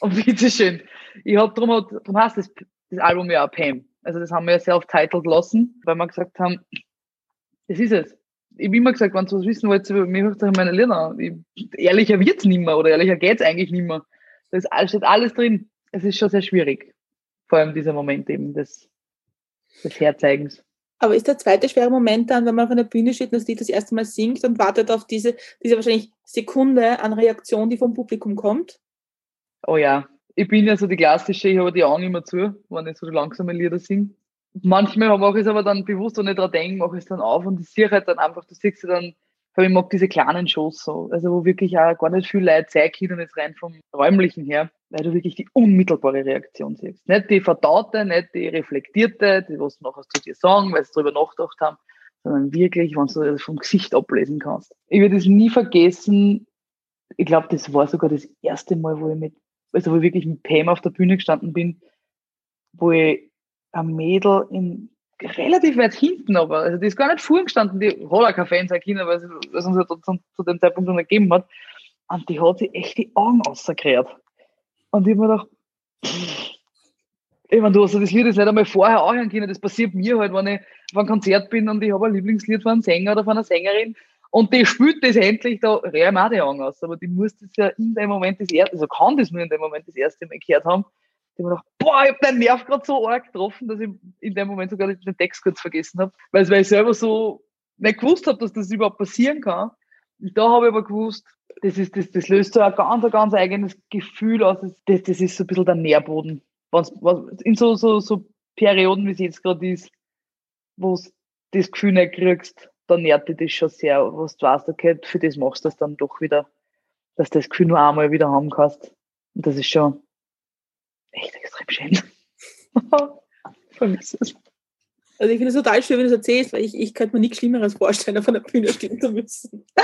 Und bitteschön. Ich hab drum, drum heißt das, das Album ja Pam. Also das haben wir ja self-titled lassen, weil wir gesagt haben, das ist es ich habe immer gesagt, wenn du was wissen wollt, mir hört euch meine Lieder Ich, ehrlicher wird's nicht mehr oder ehrlicher geht's eigentlich nicht mehr. Da ist, steht alles drin. Es ist schon sehr schwierig. Vor allem dieser Moment eben des, des Herzeigens. Aber ist der zweite schwere Moment dann, wenn man auf einer Bühne steht und das Lied das erste Mal singt und wartet auf diese, diese wahrscheinlich Sekunde an Reaktion, die vom Publikum kommt? Oh ja. Ich bin ja so die klassische, ich habe die Augen immer zu, wenn ich so langsame Lieder singe manchmal mache ich es aber dann bewusst und nicht dran denken, mache ich es dann auf und ich sehe halt dann einfach, du siehst ja dann, ich mag diese kleinen Shows so, also wo wirklich auch gar nicht viel Leute zeigen und jetzt rein vom Räumlichen her, weil du wirklich die unmittelbare Reaktion siehst. Nicht die verdaute, nicht die reflektierte, die was du nachher zu dir sagen, weil sie darüber nachgedacht haben, sondern wirklich, wenn du das vom Gesicht ablesen kannst. Ich werde es nie vergessen, ich glaube, das war sogar das erste Mal, wo ich mit, also wo ich wirklich mit Pam auf der Bühne gestanden bin, wo ich ein Mädel in relativ weit hinten, aber also die ist gar nicht vorgestanden, die hat auch kein Fan sein können, weil es uns ja zu, zu, dem Zeitpunkt noch gegeben hat. Und die hat sich echt die Augen rausgekehrt. Und ich habe mir gedacht, ich meine, du hast das Lied jetzt nicht einmal vorher auch können, das passiert mir halt, wenn ich auf einem Konzert bin und ich habe ein Lieblingslied von einem Sänger oder von einer Sängerin und die spielt das endlich, da rühre ich die Augen aus. Aber die muss das ja in dem Moment das erste, also kann das nur in dem Moment das erste Mal gehört haben. Ich habe gedacht, boah, ich habe deinen Nerv gerade so arg getroffen, dass ich in dem Moment sogar den Text kurz vergessen habe. Weil, ich selber so nicht gewusst habe, dass das überhaupt passieren kann. Da habe ich aber gewusst, das, ist, das, das löst so ein ganz, ganz eigenes Gefühl aus. Das, das ist so ein bisschen der Nährboden. Wenn's, in so, so, so Perioden, wie es jetzt gerade ist, wo du das Gefühl nicht kriegst, dann nährt dich das schon sehr, was du weißt, okay, für das machst du das dann doch wieder, dass du das Gefühl nur einmal wieder haben kannst. Und das ist schon echt extrem schön. [LAUGHS] Vermisse es. Also ich finde es total schön, wenn du es erzählst, weil ich, ich könnte mir nichts Schlimmeres vorstellen, auf einer Bühne stehen zu müssen. [LAUGHS]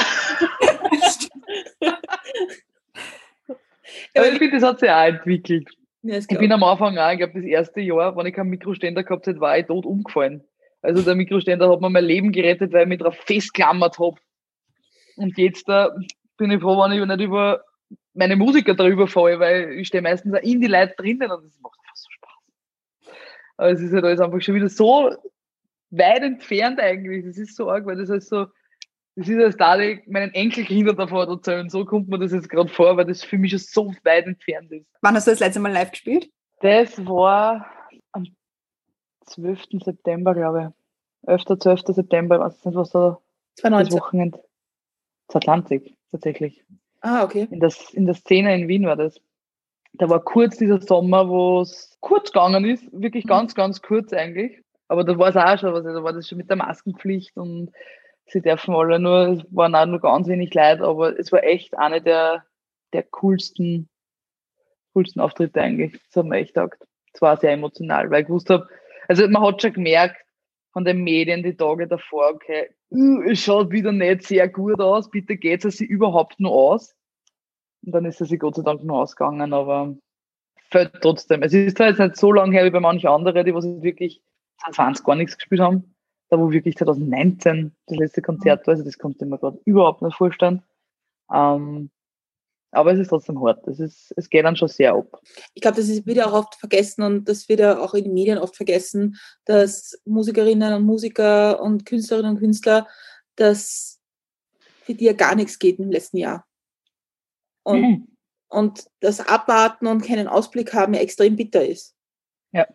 Aber ich finde, das hat sich auch entwickelt. Ja, Ich bin am Anfang auch, ich glaube, das erste Jahr, wenn ich keinen Mikroständer gehabt hätte, war ich tot umgefallen. Also der Mikroständer hat mir mein Leben gerettet, weil ich mich drauf festklammert habe. Und jetzt da bin ich froh, wenn ich nicht über meine Musiker drüber falle, weil ich stehe meistens auch in die Leute drinnen und das macht einfach so Spaß. Aber es ist halt alles einfach schon wieder so weit entfernt eigentlich. Das ist so arg, weil das halt so, das ist als da meinen Enkelkindern davor erzählen. So kommt mir das jetzt gerade vor, weil das für mich schon so weit entfernt ist. Wann hast du das letzte Mal live gespielt? Das war 12. September, glaube ich. 11. 12. September, weiß nicht, was da das 2019. Wochenende. 2020, tatsächlich. Ah, okay. In, das, in der Szene in Wien war das. Da war kurz dieser Sommer, wo es kurz gegangen ist, wirklich ganz, ganz kurz eigentlich. Aber da war es auch schon, was, da war das schon mit der Maskenpflicht und sie dürfen alle nur, es waren auch nur ganz wenig Leute, aber es war echt eine der, der coolsten, coolsten Auftritte eigentlich. Das hat mir echt taugt. Es war sehr emotional, weil ich gewusst habe, also man hat schon gemerkt von den Medien die Tage davor, okay, es schaut wieder nicht sehr gut aus, bitte geht es sich überhaupt nur aus. Und dann ist es sich Gott sei Dank nur ausgegangen, aber fällt trotzdem. Es ist zwar jetzt nicht so lange her wie bei manchen anderen, die was wirklich 2020 gar nichts gespielt haben. Da wo wirklich 2019 das letzte Konzert war, also das konnte ich mir gerade überhaupt nicht vorstellen. Ähm, aber es ist trotzdem hart. Es, ist, es geht dann schon sehr ab. Ich glaube, das ist, wird ja auch oft vergessen und das wird ja auch in den Medien oft vergessen, dass Musikerinnen und Musiker und Künstlerinnen und Künstler, dass für die ja gar nichts geht im letzten Jahr. Und, Mhm. und das Abwarten und keinen Ausblick haben ja extrem bitter ist. Ja.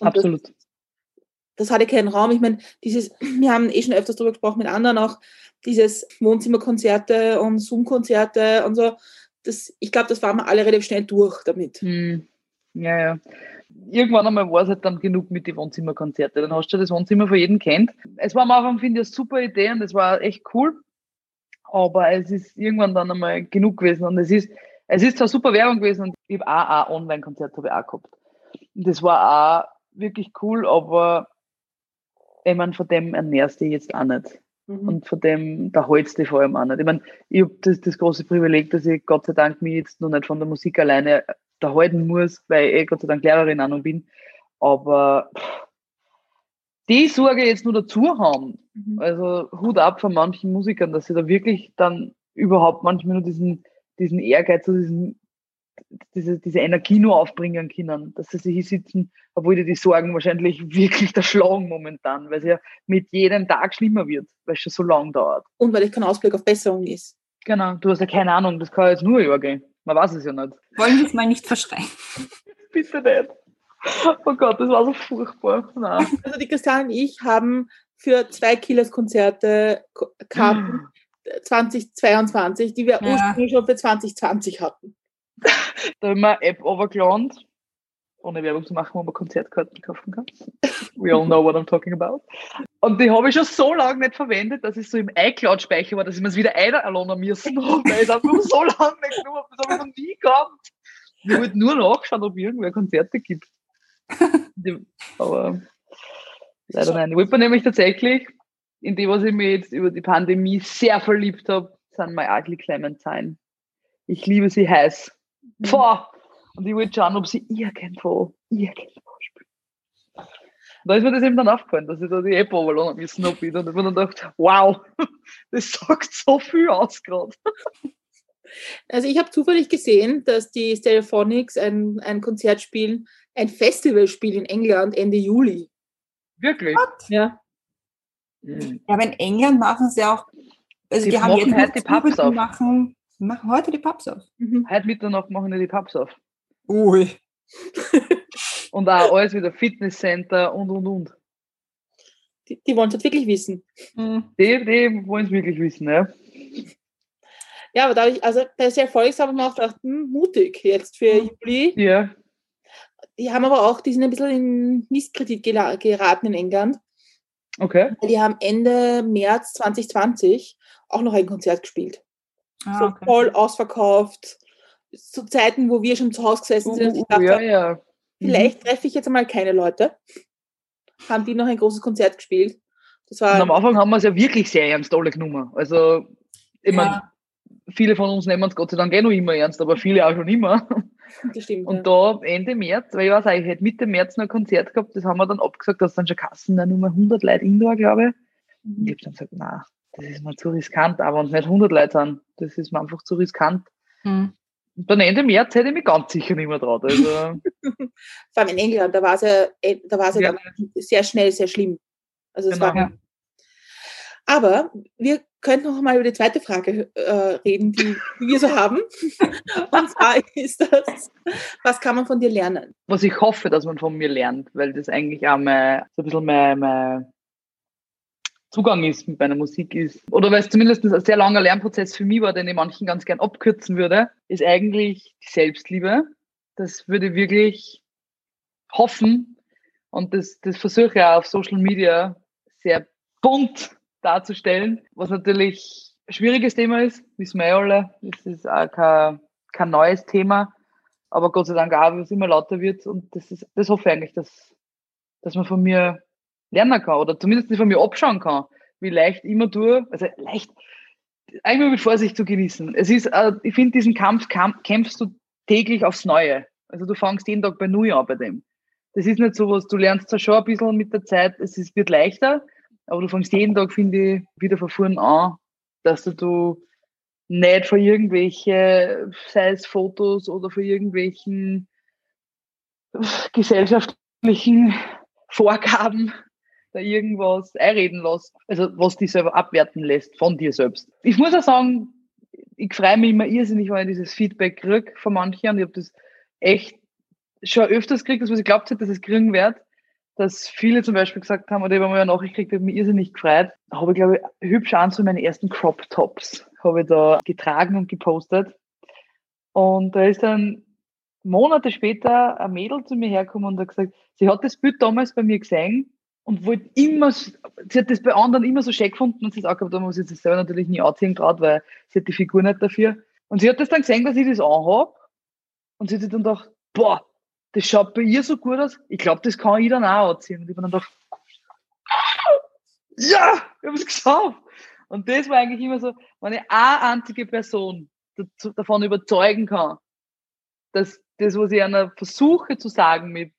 Und Absolut. Das, das hatte keinen Raum. Ich meine, dieses, wir haben eh schon öfters darüber gesprochen mit anderen auch, dieses Wohnzimmerkonzerte und Zoom-Konzerte und so. Das, ich glaube, das waren wir alle relativ schnell durch damit. Hm. Ja, ja. Irgendwann einmal war es halt dann genug mit den Wohnzimmerkonzerten. Dann hast du das Wohnzimmer für jeden kennt. Es war am Anfang, finde ich, eine super Idee und es war echt cool. Aber es ist irgendwann dann einmal genug gewesen. Und es ist, es ist zwar super Werbung gewesen und ich habe auch ein Online-Konzert habe ich auch gehabt. Und das war auch wirklich cool, aber ich meine, von dem ernährst du dich jetzt auch nicht. Mhm. Und von dem, da holst du dich vor allem auch nicht. Ich meine, ich habe das, das große Privileg, dass ich Gott sei Dank mich jetzt noch nicht von der Musik alleine da halten muss, weil ich Gott sei Dank Lehrerin auch noch bin. Aber pff, die Sorge jetzt nur dazu haben, Mhm. also Hut ab von manchen Musikern, dass sie da wirklich dann überhaupt manchmal nur diesen, diesen Ehrgeiz, diesen, diese, diese Energie nur aufbringen können, dass sie sich hier sitzen, obwohl die die Sorgen wahrscheinlich [LAUGHS] wirklich erschlagen momentan, weil es ja mit jedem Tag schlimmer wird, weil es schon so lang dauert. Und weil ich kein Ausblick auf Besserung ist. Genau, du hast ja keine Ahnung, das kann jetzt nur ein Jahr gehen. Man weiß es ja nicht. Wollen wir es mal nicht verschreien. [LAUGHS] Bitte nicht. Oh Gott, das war so furchtbar. Nein. [LAUGHS] Also die Christiane und ich haben für zwei Killers-Konzerte Ko- Karten 2022, die wir Ja. ursprünglich schon für 2020 hatten. Da haben wir eine App runtergeladen, ohne Werbung zu machen, wo man Konzertkarten kaufen kann. We all know what I'm talking about. Und die habe ich schon so lange nicht verwendet, dass ich so im iCloud-Speicher war, dass ich mir es wieder einladen müssen habe, [LAUGHS] weil ich es einfach so lange nicht genommen habe. Das habe ich noch nie gehabt. Ich wollte nur nachschauen, ob irgendwer Konzerte gibt. Aber leider nein. Ich wollte mir nämlich tatsächlich, in die, was ich mir jetzt über die Pandemie sehr verliebt habe, sind My Ugly Clementine. Ich liebe sie heiß. Boah! Und ich wollte schauen, ob sie irgendwo, irgendwo spielt. Da ist mir das eben dann aufgefallen, dass ich da die App müssen habe wieder. Und ich mir dann gedacht, wow, [LAUGHS] das sagt so viel aus gerade. Also ich habe zufällig gesehen, dass die Stereophonics ein, ein Konzert spielen, ein Festival spielen in England Ende Juli. Wirklich. Ja. Mhm. Ja, aber in England machen sie auch, also Die die, haben jetzt noch die Pubs die auf. machen, machen heute die Pubs auf. Mhm. Heute Mitternacht machen die die Pubs auf. Ui. [LAUGHS] Und auch alles wieder Fitnesscenter und und und. Die, die wollen es halt wirklich wissen. Hm. Die, die wollen es wirklich wissen, ja. Ja, aber da habe ich, also bei sehr erfolgsam habe ich mir auch gedacht, hm, mutig jetzt für Juli. Ja. Die haben aber auch, die sind ein bisschen in Misskredit geraten in England. Okay. Die haben Ende März 2020 auch noch ein Konzert gespielt. Ah, so okay. voll ausverkauft. Zu Zeiten, wo wir schon zu Hause gesessen sind. ich Uh, dachte, ja, ja. Mhm. vielleicht treffe ich jetzt einmal keine Leute. Haben die noch ein großes Konzert gespielt. Das Und am war Anfang haben wir es ja wirklich sehr ernst alle genommen. Also, ich Ja. meine, viele von uns nehmen es Gott sei Dank eh noch immer ernst, aber viele auch schon immer. [LAUGHS] das stimmt. Und da Ende März, weil ich weiß auch, ich hätte Mitte März noch ein Konzert gehabt, das haben wir dann abgesagt, dass dann schon Kassen, dann nur 100 Leute indoor, glaube ich. Und ich habe dann gesagt, nein, das ist mir zu riskant, aber wenn es nicht 100 Leute sind, das ist mir einfach zu riskant. Hm. Und dann Ende März hätte ich mich ganz sicher nicht mehr traut. Also, [LAUGHS] Vor allem in England, da war es ja, äh, da war es ja, Ja. dann sehr schnell, sehr schlimm. Also es Genau. war, Ja. Aber wir könnten noch mal über die zweite Frage äh, reden, die, die wir so haben. [LAUGHS] Und zwar ist das, was kann man von dir lernen? was ich hoffe, dass man von mir lernt, weil das eigentlich auch mein, so ein bisschen mein, mein Zugang ist mit meiner Musik ist, oder weil es zumindest ein sehr langer Lernprozess für mich war, den ich manchen ganz gern abkürzen würde, ist eigentlich die Selbstliebe. Das würde ich wirklich hoffen und das, das versuche ich auch auf Social Media sehr bunt darzustellen, was natürlich ein schwieriges Thema ist, wissen wir ja alle. Das ist auch kein, kein neues Thema, aber Gott sei Dank auch, weil es immer lauter wird und das ist, das hoffe ich eigentlich, dass, dass man von mir lernen kann oder zumindest von mir abschauen kann, wie leicht ich immer tue, also leicht, eigentlich mit Vorsicht zu genießen. Es ist, äh, ich finde, diesen Kampf kamp kämpfst du täglich aufs Neue. Also du fängst jeden Tag bei Null an bei dem. Das ist nicht so was, du lernst zwar schon ein bisschen mit der Zeit, es ist, wird leichter, aber du fängst jeden Tag, finde ich, wieder von vorn an, dass du, du nicht für irgendwelche, sei es Fotos oder für irgendwelchen gesellschaftlichen Vorgaben da irgendwas einreden lässt, also was dich selber abwerten lässt von dir selbst. Ich muss auch sagen, ich freue mich immer irrsinnig, wenn ich dieses Feedback kriege von manchen und ich habe das echt schon öfters gekriegt, als was ich glaubt hätte, dass es kriegen werde, dass viele zum Beispiel gesagt haben, oder ich habe mal eine Nachricht gekriegt, hat mich irrsinnig gefreut. Da habe ich, glaube ich, hübsch an zu meine ersten Crop Tops habe ich da getragen und gepostet. Und da ist dann Monate später ein Mädel zu mir hergekommen und hat gesagt, sie hat das Bild damals bei mir gesehen und wollte immer, sie hat das bei anderen immer so schön gefunden und sie sagt, aber da muss ich das selber natürlich nie anziehen gerade, weil sie hat die Figur nicht dafür. Und sie hat das dann gesehen, dass ich das anhabe und sie hat sich dann gedacht, boah, das schaut bei ihr so gut aus, ich glaube, das kann ich dann auch anziehen. Und ich habe dann gedacht, ja, ich habe es geschafft. Und das war eigentlich immer so, wenn ich eine einzige Person davon überzeugen kann, dass das, was ich einer versuche zu sagen mit,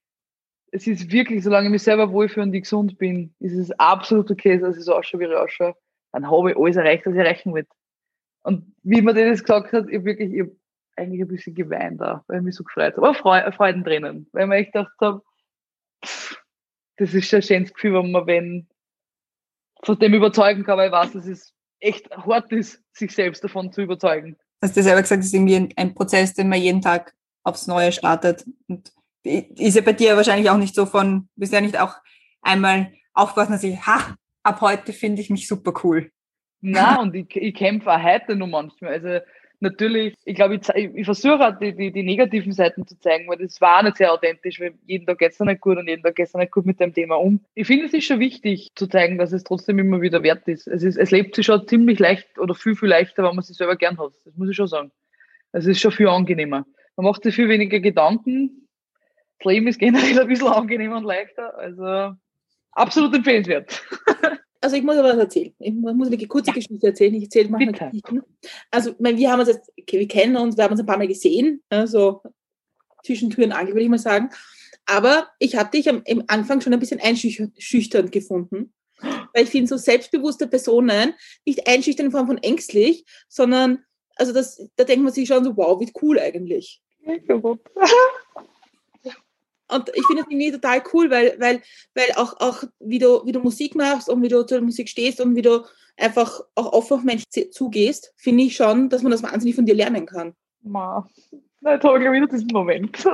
es ist wirklich, solange ich mich selber wohlfühle und ich gesund bin, ist es absolut okay, dass ich so ausschaue, wie ich ausschaue. Dann habe ich alles erreicht, was ich erreichen will. Und wie man das gesagt hat, ich hab wirklich, ich hab eigentlich ein bisschen geweint da, weil ich mich so gefreut habe. Aber Freu Freudentränen, weil ich mir echt gedacht habe, das ist ein schönes Gefühl, wenn man wenn von dem überzeugen kann, weil ich weiß, dass es echt hart ist, sich selbst davon zu überzeugen. Hast du selber gesagt, das ist irgendwie ein, ein Prozess, den man jeden Tag aufs Neue startet. Und ist ja bei dir wahrscheinlich auch nicht so von, bist ja nicht auch einmal aufgewacht und sich, ha, ab heute finde ich mich super cool. Na und ich, ich kämpfe auch heute noch manchmal. Also natürlich, ich glaube, ich, ich, ich versuche auch die, die, die negativen Seiten zu zeigen, weil das war nicht sehr authentisch, weil jeden Tag geht es nicht gut und jeden Tag geht es nicht gut mit dem Thema um. Ich finde, es ist schon wichtig zu zeigen, dass es trotzdem immer wieder wert ist. Es, ist, es lebt sich schon ziemlich leicht oder viel, viel leichter, wenn man sich selber gern hat. Das muss ich schon sagen. Es ist schon viel angenehmer. Man macht sich viel weniger Gedanken. Das Leben ist generell ein bisschen angenehmer und leichter. Also absolut empfehlenswert. [LAUGHS] Also ich muss aber was erzählen. Ich muss eine kurze Geschichte erzählen. Ich erzähle manchmal Bitte. Geschichten. Also wir haben uns jetzt, wir kennen uns, wir haben uns ein paar Mal gesehen, also zwischen Tür und Angel, würde ich mal sagen. Aber ich habe dich am, im Anfang schon ein bisschen einschüchternd gefunden. Weil ich finde, so selbstbewusste Personen nicht einschüchtern in Form von ängstlich, sondern, also das, da denkt man sich schon so, wow, wie cool eigentlich. [LAUGHS] Und ich finde das irgendwie total cool, weil, weil, weil auch, auch wie, du, wie du Musik machst und wie du zur Musik stehst und wie du einfach auch offen auf Menschen zugehst, finde ich schon, dass man das wahnsinnig von dir lernen kann. Ma. Na, jetzt habe ich wieder diesen Moment. [LAUGHS]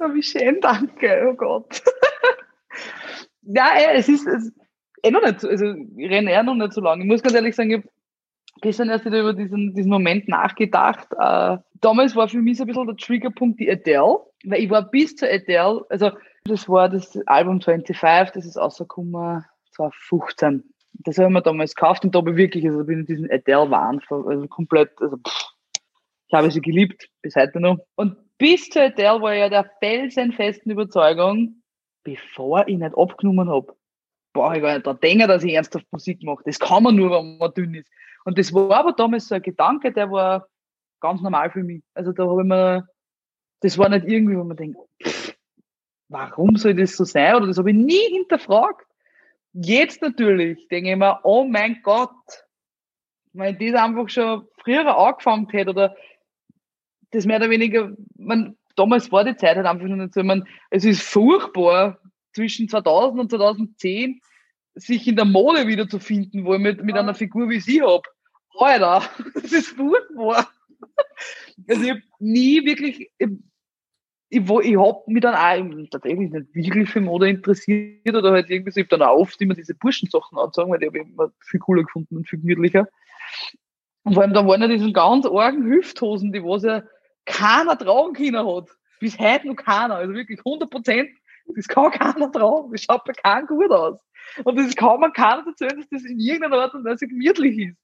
Oh, wie schön, danke, oh Gott. [LAUGHS] ja, eh, es ist, es, eh noch nicht, so- also ich renne eher noch nicht so lange. Ich muss ganz ehrlich sagen, ich habe gestern erst wieder über diesen, diesen Moment nachgedacht. Äh, damals war für mich so ein bisschen der Triggerpunkt die Adele, weil ich war bis zur Adele, also das war das Album 25, das ist rausgekommen 2015. Das habe ich mir damals gekauft und da habe ich wirklich, also bin ich diesen Adele-Wahn, also komplett, also pff, ich habe sie geliebt, bis heute noch. Und bis zur Adele war ich ja der felsenfesten Überzeugung, bevor ich nicht abgenommen habe, boah, ich gar nicht dran denken, dass ich ernsthaft Musik mache. Das kann man nur, wenn man dünn ist. Und das war aber damals so ein Gedanke, der war ganz normal für mich. Also da habe ich mir, das war nicht irgendwie, wo man denkt, pff, warum soll das so sein? Oder das habe ich nie hinterfragt. Jetzt natürlich denke ich mir, oh mein Gott, wenn ich das einfach schon früher angefangen hätte oder das mehr oder weniger, man, damals war die Zeit halt einfach nicht so, man, es ist furchtbar, zwischen 2000 und 2010 sich in der Mode wieder zu finden, wo ich mit, mit einer Figur wie sie habe. Alter, [LAUGHS] das ist furchtbar. Also ich habe nie wirklich, ich, ich, ich habe mich dann auch tatsächlich nicht wirklich für Mode interessiert oder halt irgendwie so, ich habe dann auch oft immer diese Burschensachen anzogen, weil die habe ich immer viel cooler gefunden und viel gemütlicher. Und vor allem, da waren ja diese ganz argen Hüfthosen, die was ja keiner tragen können hat. Bis heute noch keiner. Also wirklich 100 Prozent das kann [LAUGHS] keiner tragen. Das schaut bei keinem gut aus. Und das kann man keiner erzählen, dass das in irgendeiner Art und Weise gemütlich ist.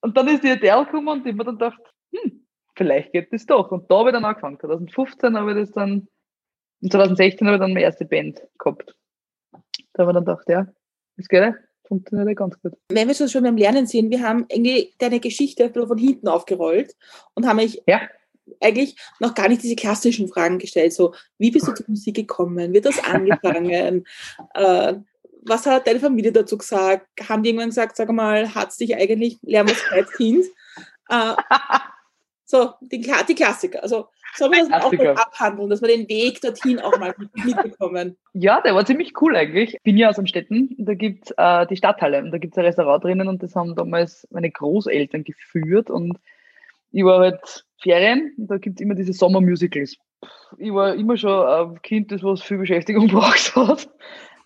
Und dann ist die Adele gekommen und ich habe mir dann gedacht, hm, vielleicht geht das doch. Und da habe ich dann angefangen. 2015 habe ich das dann, und 2016 habe ich dann meine erste Band gehabt. Da habe ich dann gedacht, ja, das geht ja funktioniert ja ganz gut. Wenn wir schon beim Lernen sind, wir haben irgendwie deine Geschichte von hinten aufgerollt und haben mich ja eigentlich noch gar nicht diese klassischen Fragen gestellt. So, wie bist du [LAUGHS] zur Musik gekommen? Wird das angefangen? [LAUGHS] äh, was hat deine Familie dazu gesagt? Haben die irgendwann gesagt, sag mal, hat es dich eigentlich, lernen wir als Kind? [LAUGHS] Äh, so, die, die Klassiker. Also, sollen wir das auch mal abhandeln, dass wir den Weg dorthin auch mal [LAUGHS] mitbekommen? Ja, der war ziemlich cool eigentlich. Ich bin ja aus dem Städten, da gibt es äh, die Stadthalle und da gibt es ein Restaurant drinnen und das haben damals meine Großeltern geführt und ich war halt Ferien und da gibt es immer diese Sommermusicals. Ich war immer schon ein Kind, das was viel Beschäftigung [LAUGHS] braucht hat.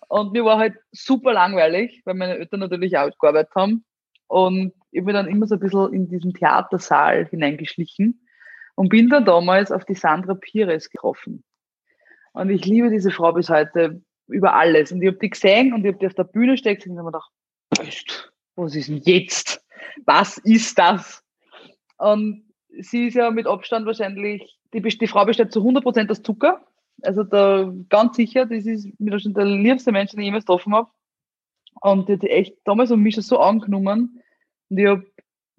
Und mir war halt super langweilig, weil meine Eltern natürlich auch gearbeitet haben. Und ich bin dann immer so ein bisschen in diesen Theatersaal hineingeschlichen und bin dann damals auf die Sandra Pires getroffen. Und ich liebe diese Frau bis heute über alles. Und ich habe die gesehen und ich habe die auf der Bühne steckt und habe mir gedacht, was ist denn jetzt? Was ist das? Und sie ist ja mit Abstand wahrscheinlich, die, die Frau besteht zu 100% aus Zucker. Also da ganz sicher, das ist mit Abstand der liebste Mensch, den ich jemals getroffen habe. Und die hat echt damals um mich schon so angenommen. Und ich habe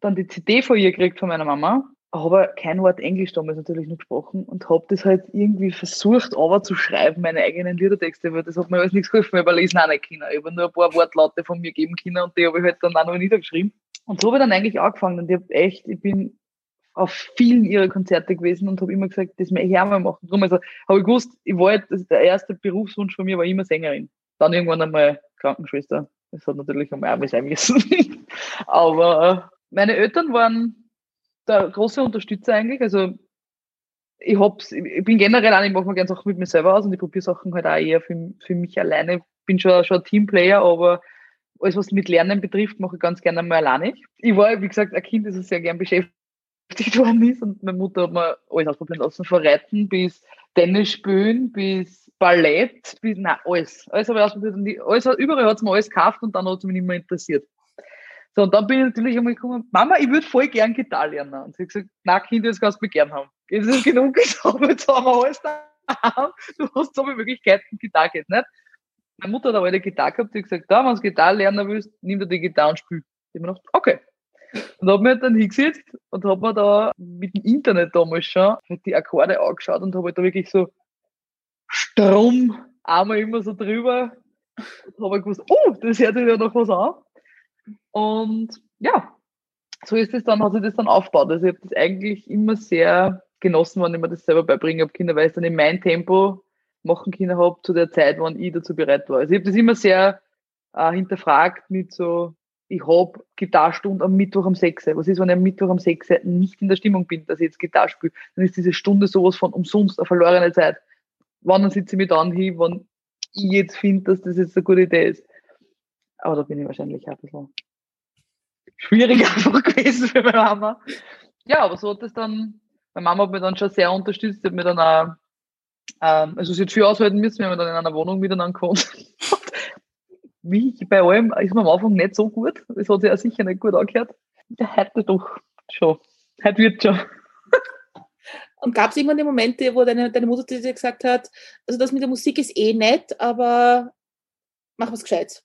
dann die CD von ihr gekriegt von meiner Mama, aber kein Wort Englisch damals natürlich noch gesprochen und habe das halt irgendwie versucht, aber zu schreiben, meine eigenen Liedertexte, weil das hat mir alles nichts geholfen, weil ich lesen auch nicht können. Ich habe nur ein paar Wortlaute von mir geben können und die habe ich halt dann auch noch niedergeschrieben. Und so habe ich dann eigentlich angefangen und ich habe echt, ich bin auf vielen ihrer Konzerte gewesen und habe immer gesagt, das möchte ich auch mal machen. Darum also, habe ich gewusst, ich wollte, also der erste Berufswunsch von mir war immer Sängerin. Dann irgendwann einmal Krankenschwester. Das hat natürlich einmal auch sein müssen. Aber äh, meine Eltern waren der große Unterstützer eigentlich. Also ich hab's, ich bin generell auch, ich mache mir gerne Sachen mit mir selber aus und ich probiere Sachen halt auch eher für, für mich alleine. Bin schon, schon ein Teamplayer, aber alles, was mit Lernen betrifft, mache ich ganz gerne mal alleine. Ich war, wie gesagt, ein Kind, das ich sehr gern beschäftigt beschäftigt [LAUGHS] worden ist und meine Mutter hat mir alles ausprobieren lassen, von Reiten bis Tennis spielen, bis Ballett, bis, nein, alles. Alles habe ich ausprobiert und alles, überall hat es mir alles gekauft und dann hat es mich nicht mehr interessiert. So, und dann bin ich natürlich einmal gekommen, Mama, ich würde voll gern Gitarre lernen. Und sie hat gesagt, na Kind, das kannst du mich gern haben. Jetzt ist genug gesagt, jetzt haben wir alles da. [LAUGHS] Du hast so viele Möglichkeiten, Gitarre geht nicht. Meine Mutter hat aber eine Gitarre gehabt, die hat gesagt, da, wenn du Gitarre lernen willst, nimm dir die Gitarre und spiel. Ich habe mir gedacht, okay, und habe mir dann hingesetzt und habe mir da mit dem Internet damals schon die Akkorde angeschaut und habe halt da wirklich so Strom einmal immer so drüber und habe gewusst, oh, das hört sich ja noch was an. Und ja, so ist es dann, hat sich das dann aufgebaut. Also ich habe das eigentlich immer sehr genossen, wenn ich mir das selber beibringen habe Kinder, weil ich dann in mein Tempo machen Kinder habe zu der Zeit, wann ich dazu bereit war. Also ich habe das immer sehr äh, hinterfragt mit so, ich habe Gitarrstunde am Mittwoch um 6. Was ist, wenn ich am Mittwoch um 6 nicht in der Stimmung bin, dass ich jetzt Gitarre spiele? Dann ist diese Stunde sowas von umsonst eine verlorene Zeit. Wann sitze ich mich dann hin, wann ich jetzt finde, dass das jetzt eine gute Idee ist. Aber da bin ich wahrscheinlich auch ein bisschen schwierig [LAUGHS] einfach gewesen für meine Mama. Ja, aber so hat es dann, meine Mama hat mich dann schon sehr unterstützt, hat mir dann auch, ähm, also sie hat viel aushalten müssen, wir haben dann in einer Wohnung miteinander gewohnt. [LAUGHS] Wie bei allem ist mir am Anfang nicht so gut. Das hat sich auch sicher nicht gut angehört. Ja, heute doch schon. Heute wird schon. [LAUGHS] Und gab es irgendwann die Momente, wo deine, deine Mutter dir gesagt hat, also das mit der Musik ist eh nett, aber mach was Gescheites?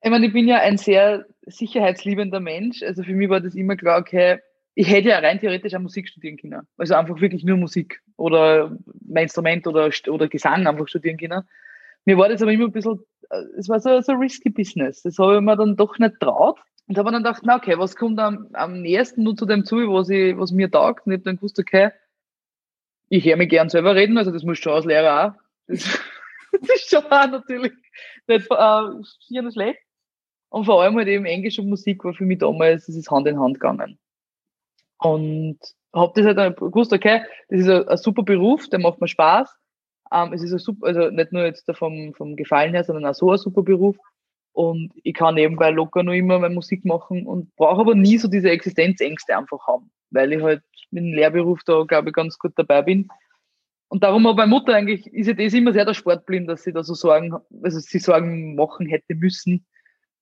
Ich meine, ich bin ja ein sehr sicherheitsliebender Mensch. Also für mich war das immer klar, okay, ich hätte ja rein theoretisch auch Musik studieren können. Also einfach wirklich nur Musik oder mein Instrument oder, oder Gesang einfach studieren können. Mir war das aber immer ein bisschen, es war so, so risky Business. Das habe ich mir dann doch nicht traut. Und habe dann gedacht, na okay, was kommt am, am nächsten nur zu dem zu, was, ich, was mir taugt? Und ich habe dann gewusst, okay, ich höre mich gern selber reden, also das muss schon als Lehrer auch. Das, [LAUGHS] das ist schon auch natürlich nicht äh, und schlecht. Und vor allem halt eben Englisch und Musik war für mich damals, das ist Hand in Hand gegangen. Und habe das halt dann gewusst, okay, das ist ein, ein, super Beruf, der macht mir Spaß. Ähm, es ist ein super, also nicht nur jetzt vom, vom Gefallen her, sondern auch so ein super Beruf. Und ich kann nebenbei locker noch immer meine Musik machen und brauche aber nie so diese Existenzängste einfach haben, weil ich halt mit dem Lehrberuf da, glaube ich, ganz gut dabei bin. Und darum hat meine Mutter eigentlich, ist ja das immer sehr der Sportblind, dass sie da so Sorgen, also sie Sorgen machen hätte müssen,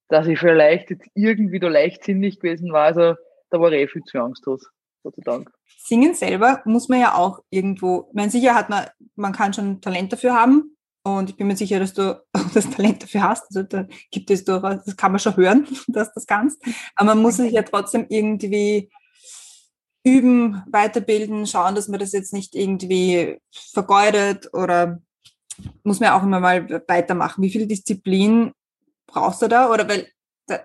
dass ich vielleicht jetzt irgendwie da leichtsinnig gewesen war. Also da war ich eh viel zu angstlos. Gott sei Dank. Singen selber muss man ja auch irgendwo, ich meine, sicher hat man, man kann schon Talent dafür haben, und ich bin mir sicher, dass du [LAUGHS] das Talent dafür hast. Also da gibt es durchaus, das kann man schon hören, [LAUGHS] dass du das kannst. Aber man muss sich ja trotzdem irgendwie üben, weiterbilden, schauen, dass man das jetzt nicht irgendwie vergeudet oder muss man auch immer mal weitermachen. Wie viel Disziplin brauchst du da? Oder weil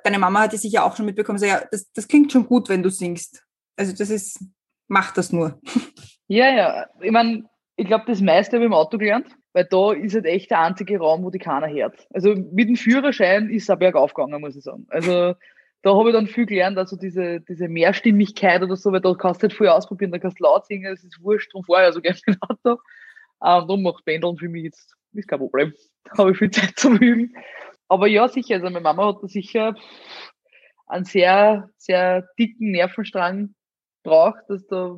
deine Mama hat ja sicher auch schon mitbekommen, so, ja, das, das klingt schon gut, wenn du singst. Also das ist, mach das nur. [LAUGHS] Ja, ja. Ich meine, ich glaube, das meiste habe ich im Auto gelernt, weil da ist halt echt der einzige Raum, wo die keiner hört. Also mit dem Führerschein ist es bergauf gegangen, muss ich sagen. Also da habe ich dann viel gelernt, also diese, diese Mehrstimmigkeit oder so, weil da kannst du halt viel ausprobieren, da kannst du laut singen, das ist wurscht, und vorher so gerne im Auto. Ähm, darum macht Pendeln für mich jetzt, ist kein Problem. Da habe ich viel Zeit zum Üben. Aber ja, sicher, also meine Mama hat da sicher einen sehr, sehr dicken Nervenstrang braucht, dass da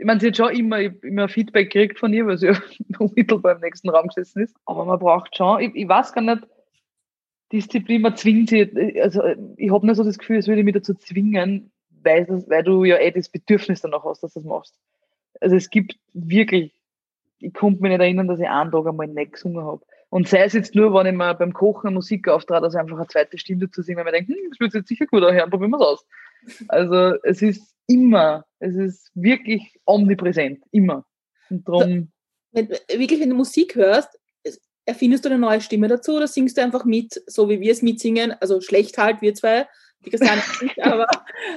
ich meine, sie hat schon immer, immer Feedback gekriegt von ihr, weil sie ja [LAUGHS] unmittelbar im nächsten Raum gesessen ist. Aber man braucht schon, ich, ich weiß gar nicht, Disziplin, man zwingt sie, also ich habe nicht so das Gefühl, es würde mich dazu zwingen, weil, das, weil du ja eh das Bedürfnis danach hast, dass du das machst. Also es gibt wirklich, ich konnte mich nicht erinnern, dass ich einen Tag einmal nicht gesungen habe. Und sei es jetzt nur, wenn ich mir beim Kochen Musik auftrat, dass ich einfach eine zweite Stimme dazu singe, weil ich denke, hm, das wird jetzt sicher gut anhören, probieren wir es aus. Also es ist immer, es ist wirklich omnipräsent, immer. Und darum. Wenn, wirklich, wenn du Musik hörst, erfindest du eine neue Stimme dazu oder singst du einfach mit, so wie wir es mitsingen? Also schlecht halt, wir zwei, die nicht, [LAUGHS] aber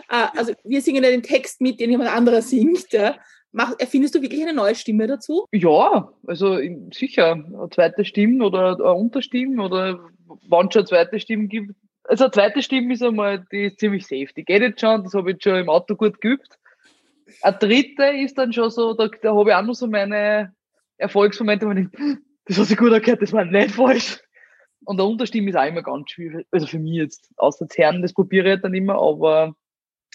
äh, also wir singen ja den Text mit, den jemand anderer singt. Ja. Mach, erfindest du wirklich eine neue Stimme dazu? Ja, also sicher. Eine zweite Stimme oder eine Unterstimme oder wann schon eine zweite Stimme gibt, also eine zweite Stimme ist einmal, die ist ziemlich safe. Die geht jetzt schon, das habe ich schon im Auto gut geübt. Eine dritte ist dann schon so, da, da habe ich auch noch so meine Erfolgsmomente, wo ich [LAUGHS] das hat sich gut erklärt, das war nicht falsch. Und der Unterstimme ist auch immer ganz schwierig. Also für mich jetzt, außer Zerren, das probiere ich dann immer, aber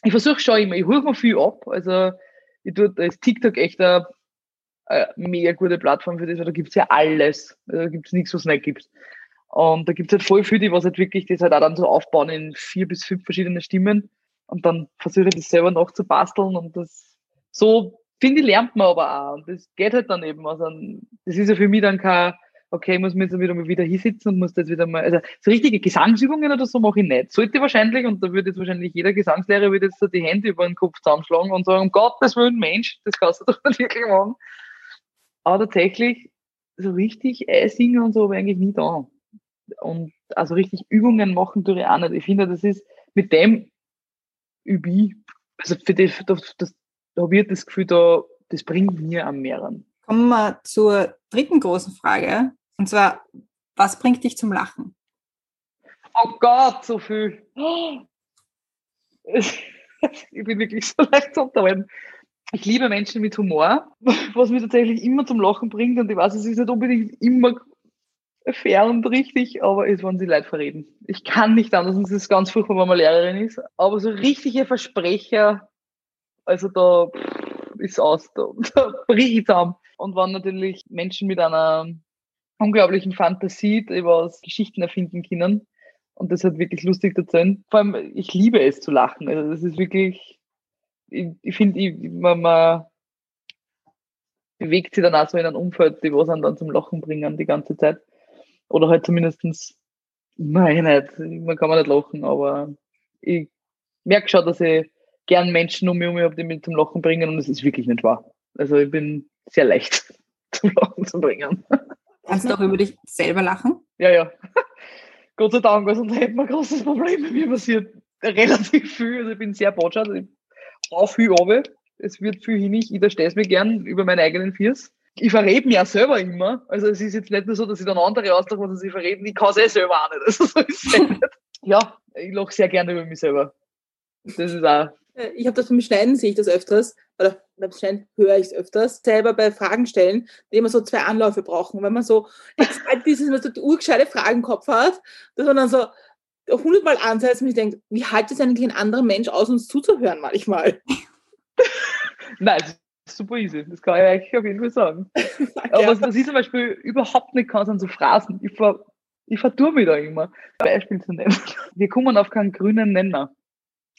ich versuche schon immer, ich hole mir viel ab. Also ich tue, da ist TikTok echt eine, eine mega gute Plattform für das, weil da gibt's ja alles. Also da gibt's nichts, was es nicht gibt. Und da gibt's halt voll viele, die was halt wirklich das halt auch dann so aufbauen in vier bis fünf verschiedene Stimmen. Und dann versuche ich das selber noch zu basteln und das so, finde ich, lernt man aber auch. Und das geht halt dann eben. Also, das ist ja für mich dann kein, okay, ich muss mir jetzt wieder mal wieder hinsitzen und muss das wieder mal, also so richtige Gesangsübungen oder so mache ich nicht. Sollte ich wahrscheinlich, und da würde jetzt wahrscheinlich jeder Gesangslehrer würde jetzt so die Hände über den Kopf zusammenschlagen und sagen, um Gottes Willen, Mensch, das kannst du doch [LAUGHS] nicht wirklich machen. Aber tatsächlich, so richtig einsingen und so habe ich eigentlich nie da. Und also richtig Übungen machen tue ich auch nicht. Ich finde, das ist mit dem übe ich. Also für das, das, das, da habe ich das Gefühl, da, das bringt mir am mehreren. Kommen wir zur dritten großen Frage. Und zwar, was bringt dich zum Lachen? Oh Gott, so viel. [GASPS] [LAUGHS] Ich bin wirklich so leicht zu unterhalten. Ich liebe Menschen mit Humor, [LAUGHS] was mich tatsächlich immer zum Lachen bringt. Und ich weiß, es ist nicht unbedingt immer fair und richtig, aber es waren sie Leute verreden. Ich kann nicht anders, es ist ganz furchtbar, wenn man Lehrerin ist, aber so richtige Versprecher, also da pff, ist aus, da, [LAUGHS] da bricht zusammen. Und waren natürlich Menschen mit einer unglaublichen Fantasie, die was Geschichten erfinden können und das hat wirklich lustig erzählen. Vor allem, ich liebe es zu lachen. Also das ist wirklich, ich, ich finde, man, man bewegt sich dann auch so in einem Umfeld, die was dann zum Lachen bringen die ganze Zeit. Oder halt zumindestens nein, nicht, man kann man nicht lachen, aber ich merke schon, dass ich gern Menschen um mich herum habe, die mich zum Lachen bringen und es ist wirklich nicht wahr. Also ich bin sehr leicht [LAUGHS] zum Lachen zu bringen. Kannst du auch über dich selber lachen? Ja, ja. [LAUGHS] Gott sei Dank, also da hätten wir ein großes Problem. Bei mir passiert relativ viel. Also ich bin sehr botschert. Ich hau viel runter. Es wird viel hin. Ich überstehe es mir gern über meine eigenen Viers. Ich verrede mich ja selber immer. Also es ist jetzt nicht nur so, dass ich dann andere auslache, was sie verreden. Ich kann es eh selber auch nicht. Also so ist es nicht. [LAUGHS] Ja, ich lache sehr gerne über mich selber. Das ist auch Äh, ich habe das beim Schneiden, sehe ich das öfters, oder beim Schneiden höre ich es öfters, selber bei Fragen stellen, die immer so zwei Anläufe brauchen. Wenn man so exakt dieses, wenn so urgescheite Fragen im Kopf hat, dass man dann so hundertmal ansetzt und ich denke, wie hält es eigentlich ein anderer Mensch aus, uns zuzuhören manchmal? [LAUGHS] Nein, super easy. Das kann ich eigentlich auf jeden Fall sagen. [LAUGHS] Aber was, was ich zum Beispiel überhaupt nicht kann, sind so Phrasen. Ich, ver, ich vertue mich da immer. Beispiel zu nennen. [LAUGHS] Wir kommen auf keinen grünen Nenner.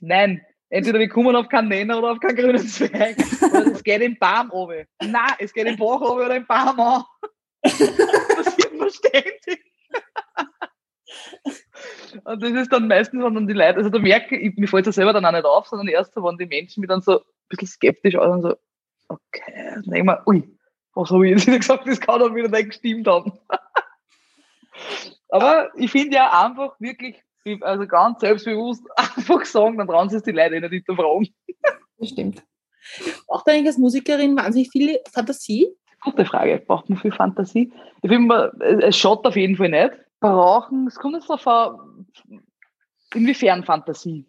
Nein. Entweder wir kommen auf keinen Nenner oder auf keinen grünen Zweig. Oder es geht im Baum runter. Nein, es geht im Bach runter oder im Baum an. [LAUGHS] Das passiert nur ständig. Und das ist dann meistens, wenn dann die Leute, also da merke ich, mir fällt es ja selber dann auch nicht auf, sondern erst so, wenn die Menschen mich dann so ein bisschen skeptisch aussehen, so, okay, dann denke ich mir, ui, was habe ich jetzt wieder gesagt, das kann doch wieder nicht gestimmt haben. [LAUGHS] Aber ich finde ja einfach wirklich, also ganz selbstbewusst [LAUGHS] einfach sagen, dann trauen sich die Leute eh nicht hinterfragen. Das stimmt. Braucht eigentlich als Musikerin wahnsinnig viel Fantasie? Gute Frage. Braucht man viel Fantasie? Ich finde, es schaut auf jeden Fall nicht. Brauchen, es kommt jetzt darauf an, inwiefern Fantasie?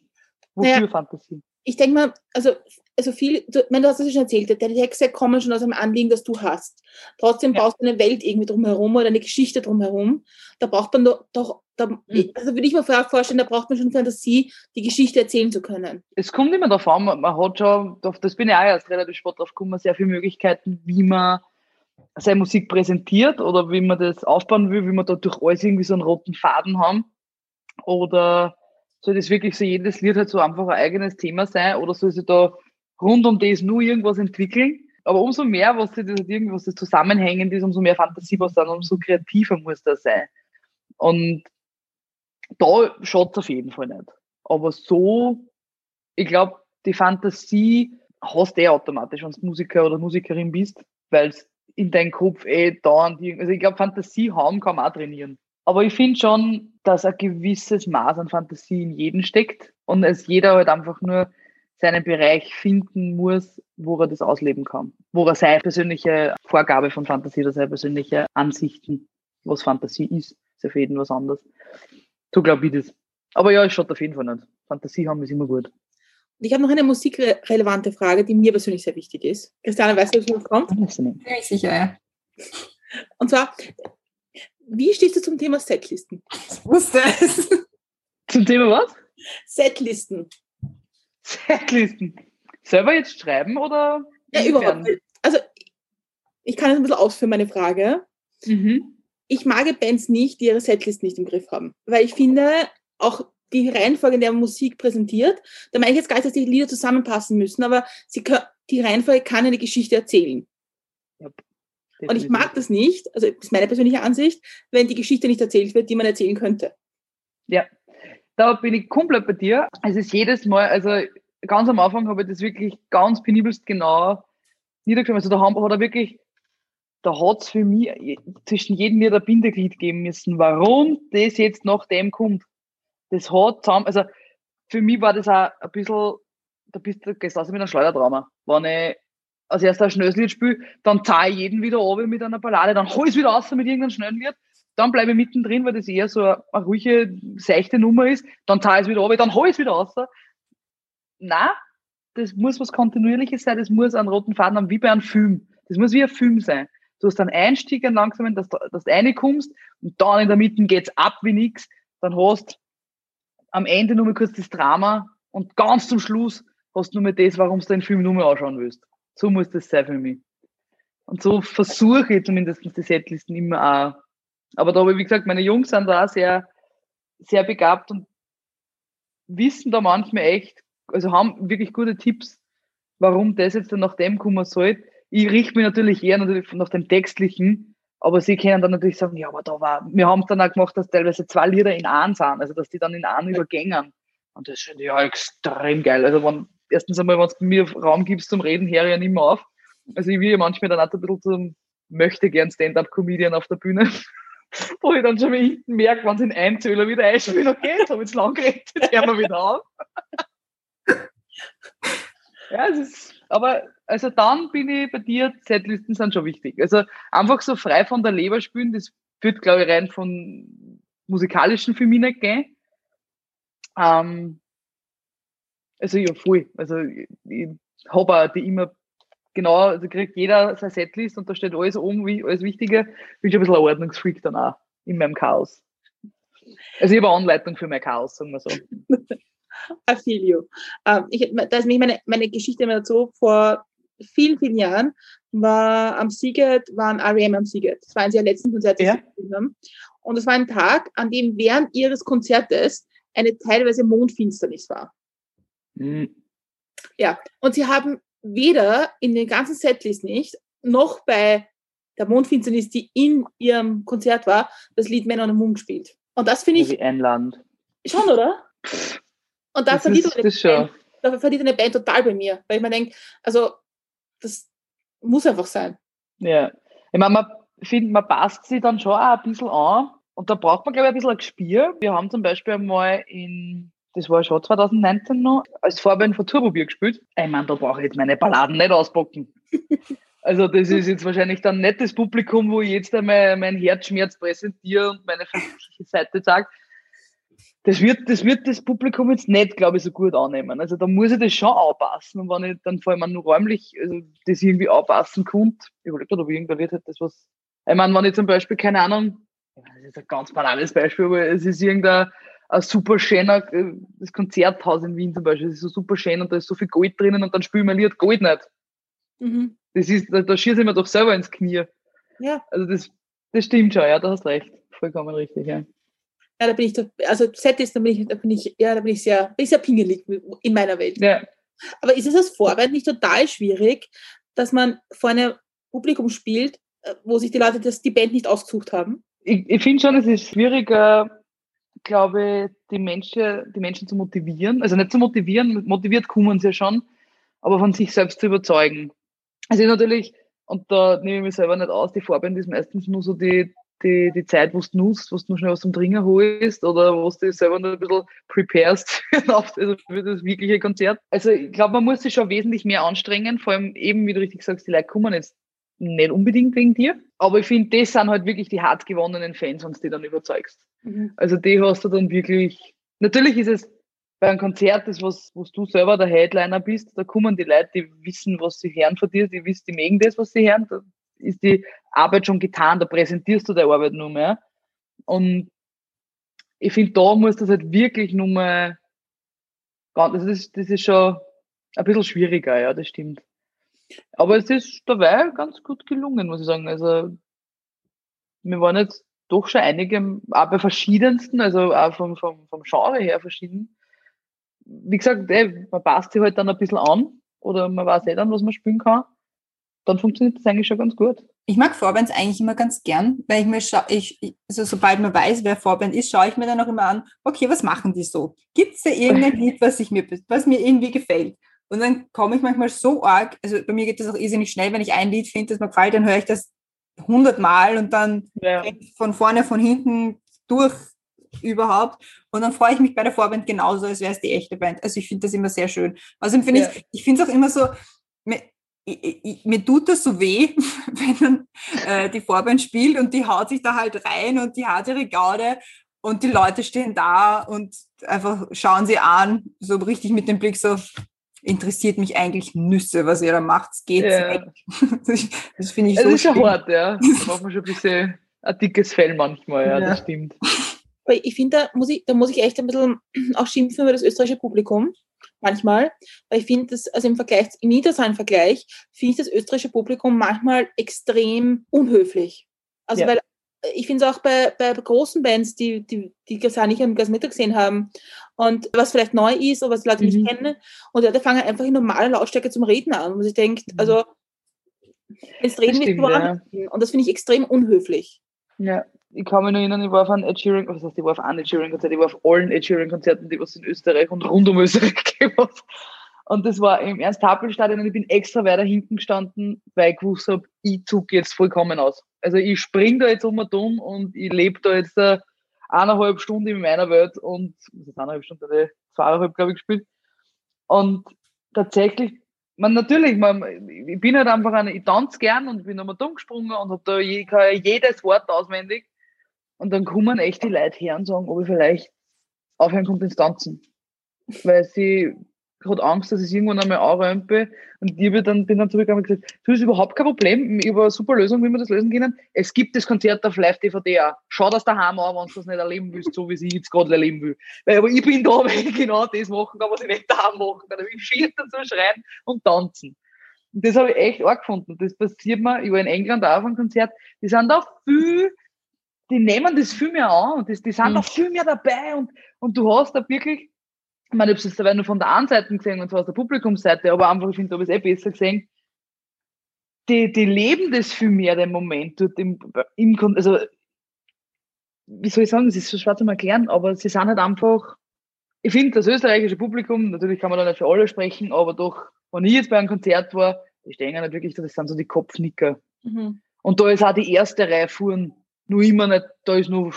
Wofür Naja. Fantasie? Ich denke mal, also, also viel, du, meine, du hast es ja schon erzählt, deine Texte kommen schon aus einem Anliegen, das du hast. Trotzdem Ja. baust du eine Welt irgendwie drumherum oder eine Geschichte drumherum. Da braucht man doch, doch da, Mhm. also würde ich mir vorstellen, da braucht man schon Fantasie, die Geschichte erzählen zu können. Es kommt immer darauf an, man, hat schon, das bin ich auch erst relativ spät drauf gekommen, sehr viele Möglichkeiten, wie man seine Musik präsentiert oder wie man das aufbauen will, wie man da durch alles irgendwie so einen roten Faden haben. Oder soll das wirklich so jedes Lied halt so einfach ein eigenes Thema sein oder soll sich da rund um das nur irgendwas entwickeln? Aber umso mehr, was das halt irgendwas das zusammenhängend ist, umso mehr Fantasie was dann, umso kreativer muss das sein. Und da schaut es auf jeden Fall nicht. Aber so, ich glaube, die Fantasie hast du eh automatisch, wenn du Musiker oder Musikerin bist, weil es in deinem Kopf eh dauernd, also ich glaube, Fantasie haben kann man auch trainieren. Aber ich finde schon, dass ein gewisses Maß an Fantasie in jedem steckt und es jeder halt einfach nur seinen Bereich finden muss, wo er das ausleben kann. Wo er seine persönliche Vorgabe von Fantasie oder seine persönliche Ansichten, was Fantasie ist, ist ja für jeden was anderes. So glaube ich das. Aber ja, es schaut auf jeden Fall nicht. Fantasie haben ist immer gut. Und ich habe noch eine musikrelevante Frage, die mir persönlich sehr wichtig ist. Christiane, weißt du, was kommt? Ich sicher, ja. Und zwar, wie stehst du zum Thema Setlisten? Ich wusste es. Zum Thema was? Setlisten. Setlisten. Selber jetzt schreiben oder? Ja, überhaupt. Also, ich kann es ein bisschen ausführen, meine Frage. Mhm. ich mag Bands nicht, die ihre Setlist nicht im Griff haben. Weil ich finde, auch die Reihenfolge, in der man Musik präsentiert, da meine ich jetzt gar nicht, dass die Lieder zusammenpassen müssen, aber sie können, die Reihenfolge kann eine Geschichte erzählen. Und ich mag das nicht, also das ist meine persönliche Ansicht, wenn die Geschichte nicht erzählt wird, die man erzählen könnte. Ja, da bin ich komplett bei dir. Es ist jedes Mal, also ganz am Anfang habe ich das wirklich ganz penibelst genau niedergeschrieben. Also da hat er wirklich, da hat es für mich zwischen jedem Lied ein Bindeglied geben müssen, warum das jetzt nach dem kommt. Das hat zusammen, also für mich war das auch ein bisschen, da bist du gehst raus mit einem Schleudertrauma. Wenn ich als erster ein schnelles Lied spiele, dann zahle ich jeden wieder runter mit einer Ballade, dann hol ich es wieder raus mit irgendeinem schnellen Lied, dann bleibe ich mittendrin, weil das eher so eine, ruhige, seichte Nummer ist, dann zahle ich es wieder runter, dann hol ich es wieder raus. Na, das muss was Kontinuierliches sein, das muss einen roten Faden haben, wie bei einem Film. Das muss wie ein Film sein. Du hast einen Einstieg, einen langsamen, dass, du- dass du reinkommst und dann in der Mitte geht's ab wie nix. Dann hast am Ende nur mal kurz das Drama und ganz zum Schluss hast du nur mal das, warum du den Film nur mal anschauen willst. So muss das sein für mich. Und so versuche ich zumindest die Setlisten immer auch. Aber da habe ich, wie gesagt, meine Jungs sind da auch sehr, sehr begabt und wissen da manchmal echt, also haben wirklich gute Tipps, warum das jetzt dann nach dem kommen soll. Ich richte mich natürlich eher natürlich nach dem Textlichen, aber sie können dann natürlich sagen, ja, aber da war, wir haben es dann auch gemacht, dass teilweise zwei Lieder in einem sind, also dass die dann in einem übergängen. Und das finde ich ja extrem geil. Also wenn, erstens einmal, wenn du mir Raum gibst zum Reden, höre ich ja nicht mehr auf. Also ich will ja manchmal dann auch ein bisschen zum möchte gern Stand-Up-Comedian auf der Bühne, [LAUGHS] wo ich dann schon mal hinten merke, wenn sie in Einzähler wieder einspielen, okay, jetzt habe ich zu lang geredet, jetzt hören wir wieder auf. [LAUGHS] Ja, es ist, aber also dann bin ich bei dir, Setlisten sind schon wichtig. Also einfach so frei von der Leber spielen, das wird, glaube ich, rein von musikalischen für mich nicht gehen. Ähm, also ja, voll. Also ich, ich habe auch die immer genau, also kriegt jeder seine Setlist und da steht alles oben, wie alles Wichtige. Bin schon ein bisschen ein Ordnungsfreak dann auch in meinem Chaos. Also ich habe eine Anleitung für mein Chaos, sagen wir so. I feel you. Ähm, ich, da ist nämlich meine, meine Geschichte immer dazu. Vor vielen, vielen Jahren war am Siget, waren R.E.M. am Siget. Das war eines ihrer letzten Konzerte, Ja. sie haben. Und es war ein Tag, an dem während ihres Konzertes eine teilweise Mondfinsternis war. Mhm. Ja, und sie haben weder in den ganzen Setlist nicht, noch bei der Mondfinsternis, die in ihrem Konzert war, das Lied Männer on the Moon gespielt. Und das finde ich Wie ein Land. schon, oder? Und da ist, eine. Band, da verliert eine Band total bei mir, weil ich mir denke, also das muss einfach sein. Ja. Ich meine, man findet, man passt sich dann schon auch ein bisschen an. Und da braucht man, glaube ich, ein bisschen ein Gespür. Wir haben zum Beispiel einmal in, das war schon 2019 noch, als Vorband von Turbobier gespielt. Ich meine, da brauche ich jetzt meine Balladen nicht auspacken. [LAUGHS] Also das ist jetzt wahrscheinlich dann nicht das Publikum, wo ich jetzt einmal meinen Herzschmerz präsentiere und meine verletzliche Seite sage. Das wird, das wird das Publikum jetzt nicht, glaube ich, so gut annehmen. Also da muss ich das schon anpassen. Und wenn ich dann vor allem nur räumlich also das irgendwie anpassen konnte, ich überlege gerade, ob irgendwer wird halt das was. Ich meine, wenn ich zum Beispiel, keine Ahnung, ich das ist ein ganz banales Beispiel, aber es ist irgendein ein super schöner, äh, das Konzerthaus in Wien zum Beispiel, das ist so super schön und da ist so viel Gold drinnen und dann spielen wir Lied Gold nicht. Mhm. Das ist, da, da schieße ich mir doch selber ins Knie. Ja. Also das, das stimmt schon, ja, da hast recht. Vollkommen richtig, ja. Ja, da bin ich, doch- also Setlist, da bin ich, da bin ich, ja, da bin ich sehr, bin ich sehr pingelig in meiner Welt. Ja, Aber ist es als Vorband nicht total schwierig, dass man vor einem Publikum spielt, äh, wo sich die Leute das, die Band nicht ausgesucht haben? ich, ich finde schon, es ist schwieriger, glaube die Menschen, die Menschen zu motivieren. Also nicht zu motivieren, motiviert kommen sie ja schon, aber von sich selbst zu überzeugen. Also natürlich, und da nehme ich mich selber nicht aus, die Vorband ist meistens nur so die, die, die Zeit, wo du nutzt, wo du schnell was zum Trinken holst oder wo du dich selber noch ein bisschen preparest [LAUGHS] also für das wirkliche Konzert. Also ich glaube, man muss sich schon wesentlich mehr anstrengen, vor allem eben, wie du richtig sagst, die Leute kommen jetzt nicht unbedingt wegen dir. Aber ich finde, das sind halt wirklich die hart gewonnenen Fans, wenn du die dann überzeugst. Also die hast du dann wirklich. Natürlich ist es bei einem Konzert, das was, wo du selber der Headliner bist, da kommen die Leute, die wissen, was sie hören von dir, die wissen, die mögen das, was sie hören. Da ist die Arbeit schon getan, da präsentierst du deine Arbeit nur mehr. Und ich finde, da muss das halt wirklich nur mal, ganz- das ist, das ist schon ein bisschen schwieriger, ja, das stimmt. Aber es ist dabei ganz gut gelungen, muss ich sagen. Also, wir waren jetzt doch schon einige, auch bei verschiedensten, also auch vom, vom, vom Genre her verschieden. Wie gesagt, ey, man passt sich halt dann ein bisschen an oder man weiß eh dann, was man spielen kann. Dann funktioniert das eigentlich schon ganz gut. Ich mag Vorbands eigentlich immer ganz gern, weil ich mir scha ich, ich- also sobald man weiß, wer Vorband ist, schaue ich mir dann auch immer an, okay, was machen die so? Gibt es da irgendein [LAUGHS] Lied, was, ich mir, was mir irgendwie gefällt? Und dann komme ich manchmal so arg, also bei mir geht das auch irrsinnig schnell, wenn ich ein Lied finde, das mir gefällt, dann höre ich das hundertmal und dann Ja. von vorne, von hinten durch überhaupt. Und dann freue ich mich bei der Vorband genauso, als wäre es die echte Band. Also ich finde das immer sehr schön. Außerdem finde Ja. ich, ich finde es auch immer so, mir, ich, mir tut das so weh, [LAUGHS] wenn dann äh, die Vorband spielt und die haut sich da halt rein und die hat ihre Gaude und die Leute stehen da und einfach schauen sie an, so richtig mit dem Blick so, interessiert mich eigentlich Nüsse, was ihr da macht. Geht Ja. [LAUGHS] Das, das finde ich so ist schon hart, ja. [LAUGHS] Da macht man schon ein bisschen ein dickes Fell manchmal, ja, Ja. das stimmt. Aber ich finde, da muss ich, da muss ich echt ein bisschen [CLEARS THROAT] auch schimpfen über das österreichische Publikum. Manchmal. Weil ich finde, das, also im Vergleich, im internationalen Vergleich, finde ich das österreichische Publikum manchmal extrem unhöflich. Also Ja. weil ich finde es auch bei, bei großen Bands, die, die, die Gasani am Gasmeter gesehen haben und was vielleicht neu ist oder was die Leute Mhm. nicht kennen und Leute fangen einfach in normaler Lautstärke zum Reden an. Und ich denke, Mhm. also jetzt reden wir woanders hin. Und das finde ich extrem unhöflich. Ja. Ich kann mich noch erinnern, ich war auf einem Ed Sheeran, was heißt, ich war auf einem Ed Sheeran Konzert, ich war auf allen Ed Sheeran Konzerten, die was in Österreich und rund um Österreich [LAUGHS] gegeben hat. Und das war im Ernst-Happel-Stadion und ich bin extra weiter hinten gestanden, weil ich gewusst habe, ich zug jetzt vollkommen aus. Also ich spring da jetzt um und um und ich lebe da jetzt äh, eineinhalb Stunden in meiner Welt und, das ist eineinhalb Stunden, äh, zweieinhalb, glaube ich, gespielt. Und tatsächlich, man natürlich, man, ich bin halt einfach eine, ich tanze gern und bin einmal dumm gesprungen und habe da je, jedes Wort auswendig. Und dann kommen echt die Leute her und sagen, ob ich vielleicht aufhören konnte ins Tanzen. Weil sie hat Angst, dass ich es irgendwann einmal anrömpe. Und ich bin dann, bin dann zurückgegangen und gesagt, du, ist überhaupt kein Problem. Ich habe eine super Lösung, wie wir das lösen können. Es gibt das Konzert auf Live-DVD auch. Schau das daheim an, wenn du das nicht erleben willst, so wie sie jetzt gerade erleben will. Weil, aber ich bin da, [LAUGHS] weil ich genau das machen kann, was ich nicht daheim machen kann. Ich schier dazu schreien und tanzen. Und das habe ich echt arg gefunden. Das passiert mir, ich war in England auch auf einem Konzert, die sind da viel, die nehmen das viel mehr an und das, die sind da Mhm. viel mehr dabei und, und du hast da wirklich, ich meine, ich habe es jetzt dabei nur von der einen Seite gesehen und zwar aus der Publikumsseite, aber einfach, ich finde, da habe ich es eh besser gesehen. Die, die leben das viel mehr, den Moment dort im, im, also, wie soll ich sagen, es ist so schwer zu erklären, aber sie sind halt einfach, ich finde, das österreichische Publikum, natürlich kann man da nicht für alle sprechen, aber doch, wenn ich jetzt bei einem Konzert war, die stehen ja nicht wirklich, da, das sind so die Kopfnicker. Mhm. Und da ist auch die erste Reihe fuhren nur immer nicht, da ist nur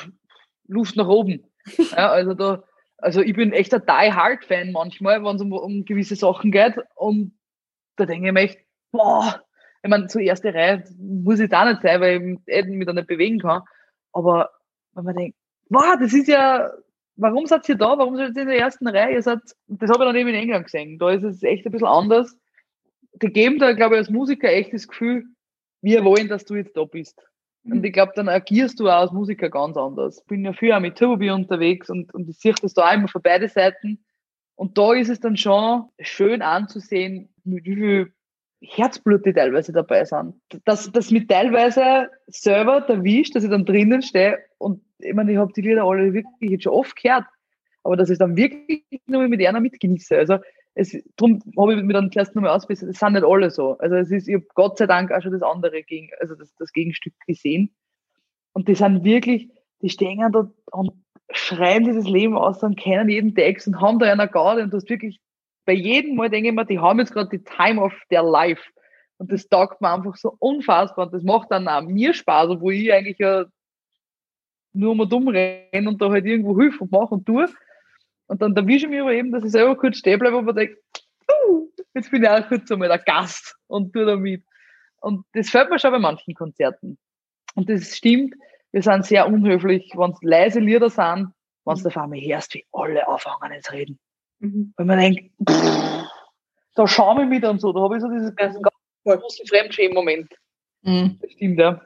Luft nach oben. [LAUGHS] Ja, also da, also ich bin echt ein Die Hard Fan manchmal, wenn es um, um gewisse Sachen geht. Und da denke ich mir echt, boah, ich meine, zur erste Reihe muss ich da nicht sein, weil ich eh mich da nicht bewegen kann. Aber wenn man denkt, boah, das ist ja, warum seid ihr da? Warum seid ihr in der ersten Reihe? Ihr seid, das habe ich dann eben in England gesehen. Da ist es echt ein bisschen anders. Die geben da, glaube ich, als Musiker echt das Gefühl, wir wollen, dass du jetzt da bist. Und ich glaube, dann agierst du auch als Musiker ganz anders. Ich bin ja viel auch mit Tobi unterwegs und, und ich sehe das da immer von beide Seiten. Und da ist es dann schon schön anzusehen, mit wie viel Herzblut die teilweise dabei sind. Dass das mit teilweise selber erwischt, dass ich dann drinnen stehe und ich meine, ich habe die Lieder alle wirklich jetzt schon oft gehört, aber dass ich dann wirklich nur mit einer mitgenieße. Also es, darum habe ich mir dann zuerst nochmal ausbessert, es sind nicht alle so. Also es ist, ich habe Gott sei Dank auch schon das andere gegen, also das, das Gegenstück gesehen. Und die sind wirklich, die stehen da und schreien dieses Leben aus und kennen jeden Text und haben da einer Garde und du hast wirklich, bei jedem Mal denke ich mir, die haben jetzt gerade die Time of their life. Und das taugt mir einfach so unfassbar und das macht dann auch mir Spaß, obwohl ich eigentlich ja nur mal dumm renne und da halt irgendwo hilfe und mache und tue. Und dann erwische ich mich aber eben, dass ich selber kurz stehen bleibe und mir denke, uh, jetzt bin ich auch kurz einmal der Gast und tue da mit. Und das fällt mir schon bei manchen Konzerten. Und das stimmt, wir sind sehr unhöflich, wenn es leise Lieder sind, wenn es auf einmal hörst, wie alle anfangen zu reden. Mhm. Weil man denkt, pff, da schaue ich mit und so, da habe ich so dieses Ja, ganz voll. großen Fremdschämen-Moment. Mhm. Das stimmt, ja.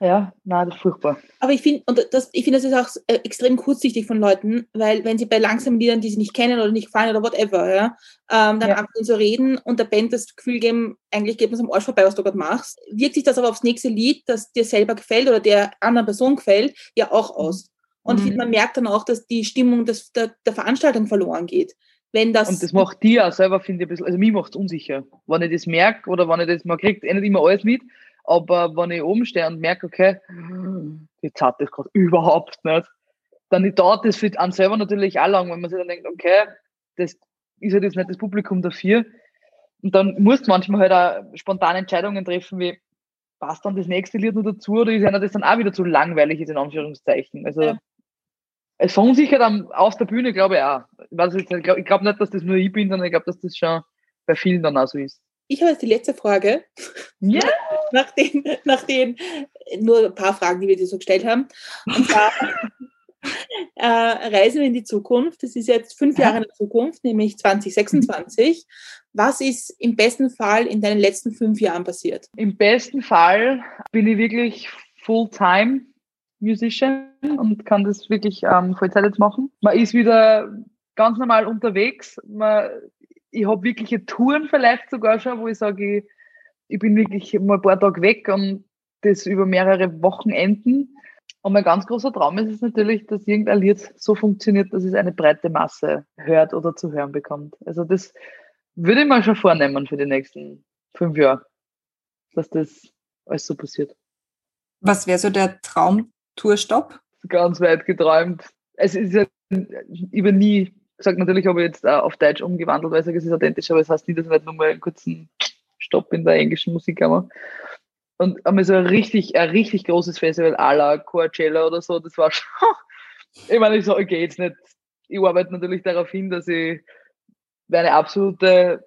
Ja, nein, das ist furchtbar. Aber ich finde, und das, ich finde, das ist auch äh, extrem kurzsichtig von Leuten, weil wenn sie bei langsamen Liedern, die sie nicht kennen oder nicht gefallen oder whatever, ja, ähm, dann Ja. anfangen zu reden und der Band das Gefühl geben, eigentlich geht man am Arsch vorbei, was du gerade machst, wirkt sich das aber aufs nächste Lied, das dir selber gefällt oder der anderen Person gefällt, ja auch aus. Und ich Mhm. finde, man merkt dann auch, dass die Stimmung des, der, der Veranstaltung verloren geht. Wenn das, Und das macht die auch selber, finde ich, ein bisschen, also mich macht es unsicher. Wenn ich das merke oder wenn ich das, man kriegt eh nicht immer alles mit, aber wenn ich oben stehe und merke, okay, jetzt hat das gerade überhaupt nicht, dann dauert das für einen selber natürlich auch lang, wenn man sich dann denkt, okay, das ist halt jetzt nicht das Publikum dafür. Und dann musst du manchmal halt auch spontane Entscheidungen treffen, wie passt dann das nächste Lied noch dazu oder ist einer das dann auch wieder zu langweilig ist, in Anführungszeichen. Also Ja. es verunsichert am, aus der Bühne, glaube ich auch. Ich, nicht, ich glaube glaub nicht, dass das nur ich bin, sondern ich glaube, dass das schon bei vielen dann auch so ist. Ich habe jetzt die letzte Frage. Ja. [LAUGHS] nach den, nach den nur ein paar Fragen, die wir dir so gestellt haben. Und zwar, [LAUGHS] äh, reisen wir in die Zukunft. Das ist jetzt fünf Jahre in der Zukunft, nämlich 2026. Was ist im besten Fall in deinen letzten fünf Jahren passiert? Im besten Fall bin ich wirklich Fulltime Musician und kann das wirklich ähm, Vollzeit jetzt machen. Man ist wieder ganz normal unterwegs. Man, ich habe wirkliche Touren vielleicht sogar schon, wo ich sage, ich, ich bin wirklich mal ein paar Tage weg und das über mehrere Wochenenden. Und mein ganz großer Traum ist es natürlich, dass irgendein Lied so funktioniert, dass es eine breite Masse hört oder zu hören bekommt. Also das würde ich mal schon vornehmen für die nächsten fünf Jahre, dass das alles so passiert. Was wäre so der Traum-Tourstopp? Ganz weit geträumt. Es ist ja über nie gesagt, natürlich habe ich jetzt auf Deutsch umgewandelt, weil ich sage, es ist authentisch, aber es das heißt nicht, dass ich nicht nochmal einen kurzen Stopp in der englischen Musik habe. Und einmal so ein richtig, ein richtig großes Festival à la Coachella oder so, das war schon, [LAUGHS] ich meine, ich sage, okay, jetzt nicht, ich arbeite natürlich darauf hin, dass ich meine absolute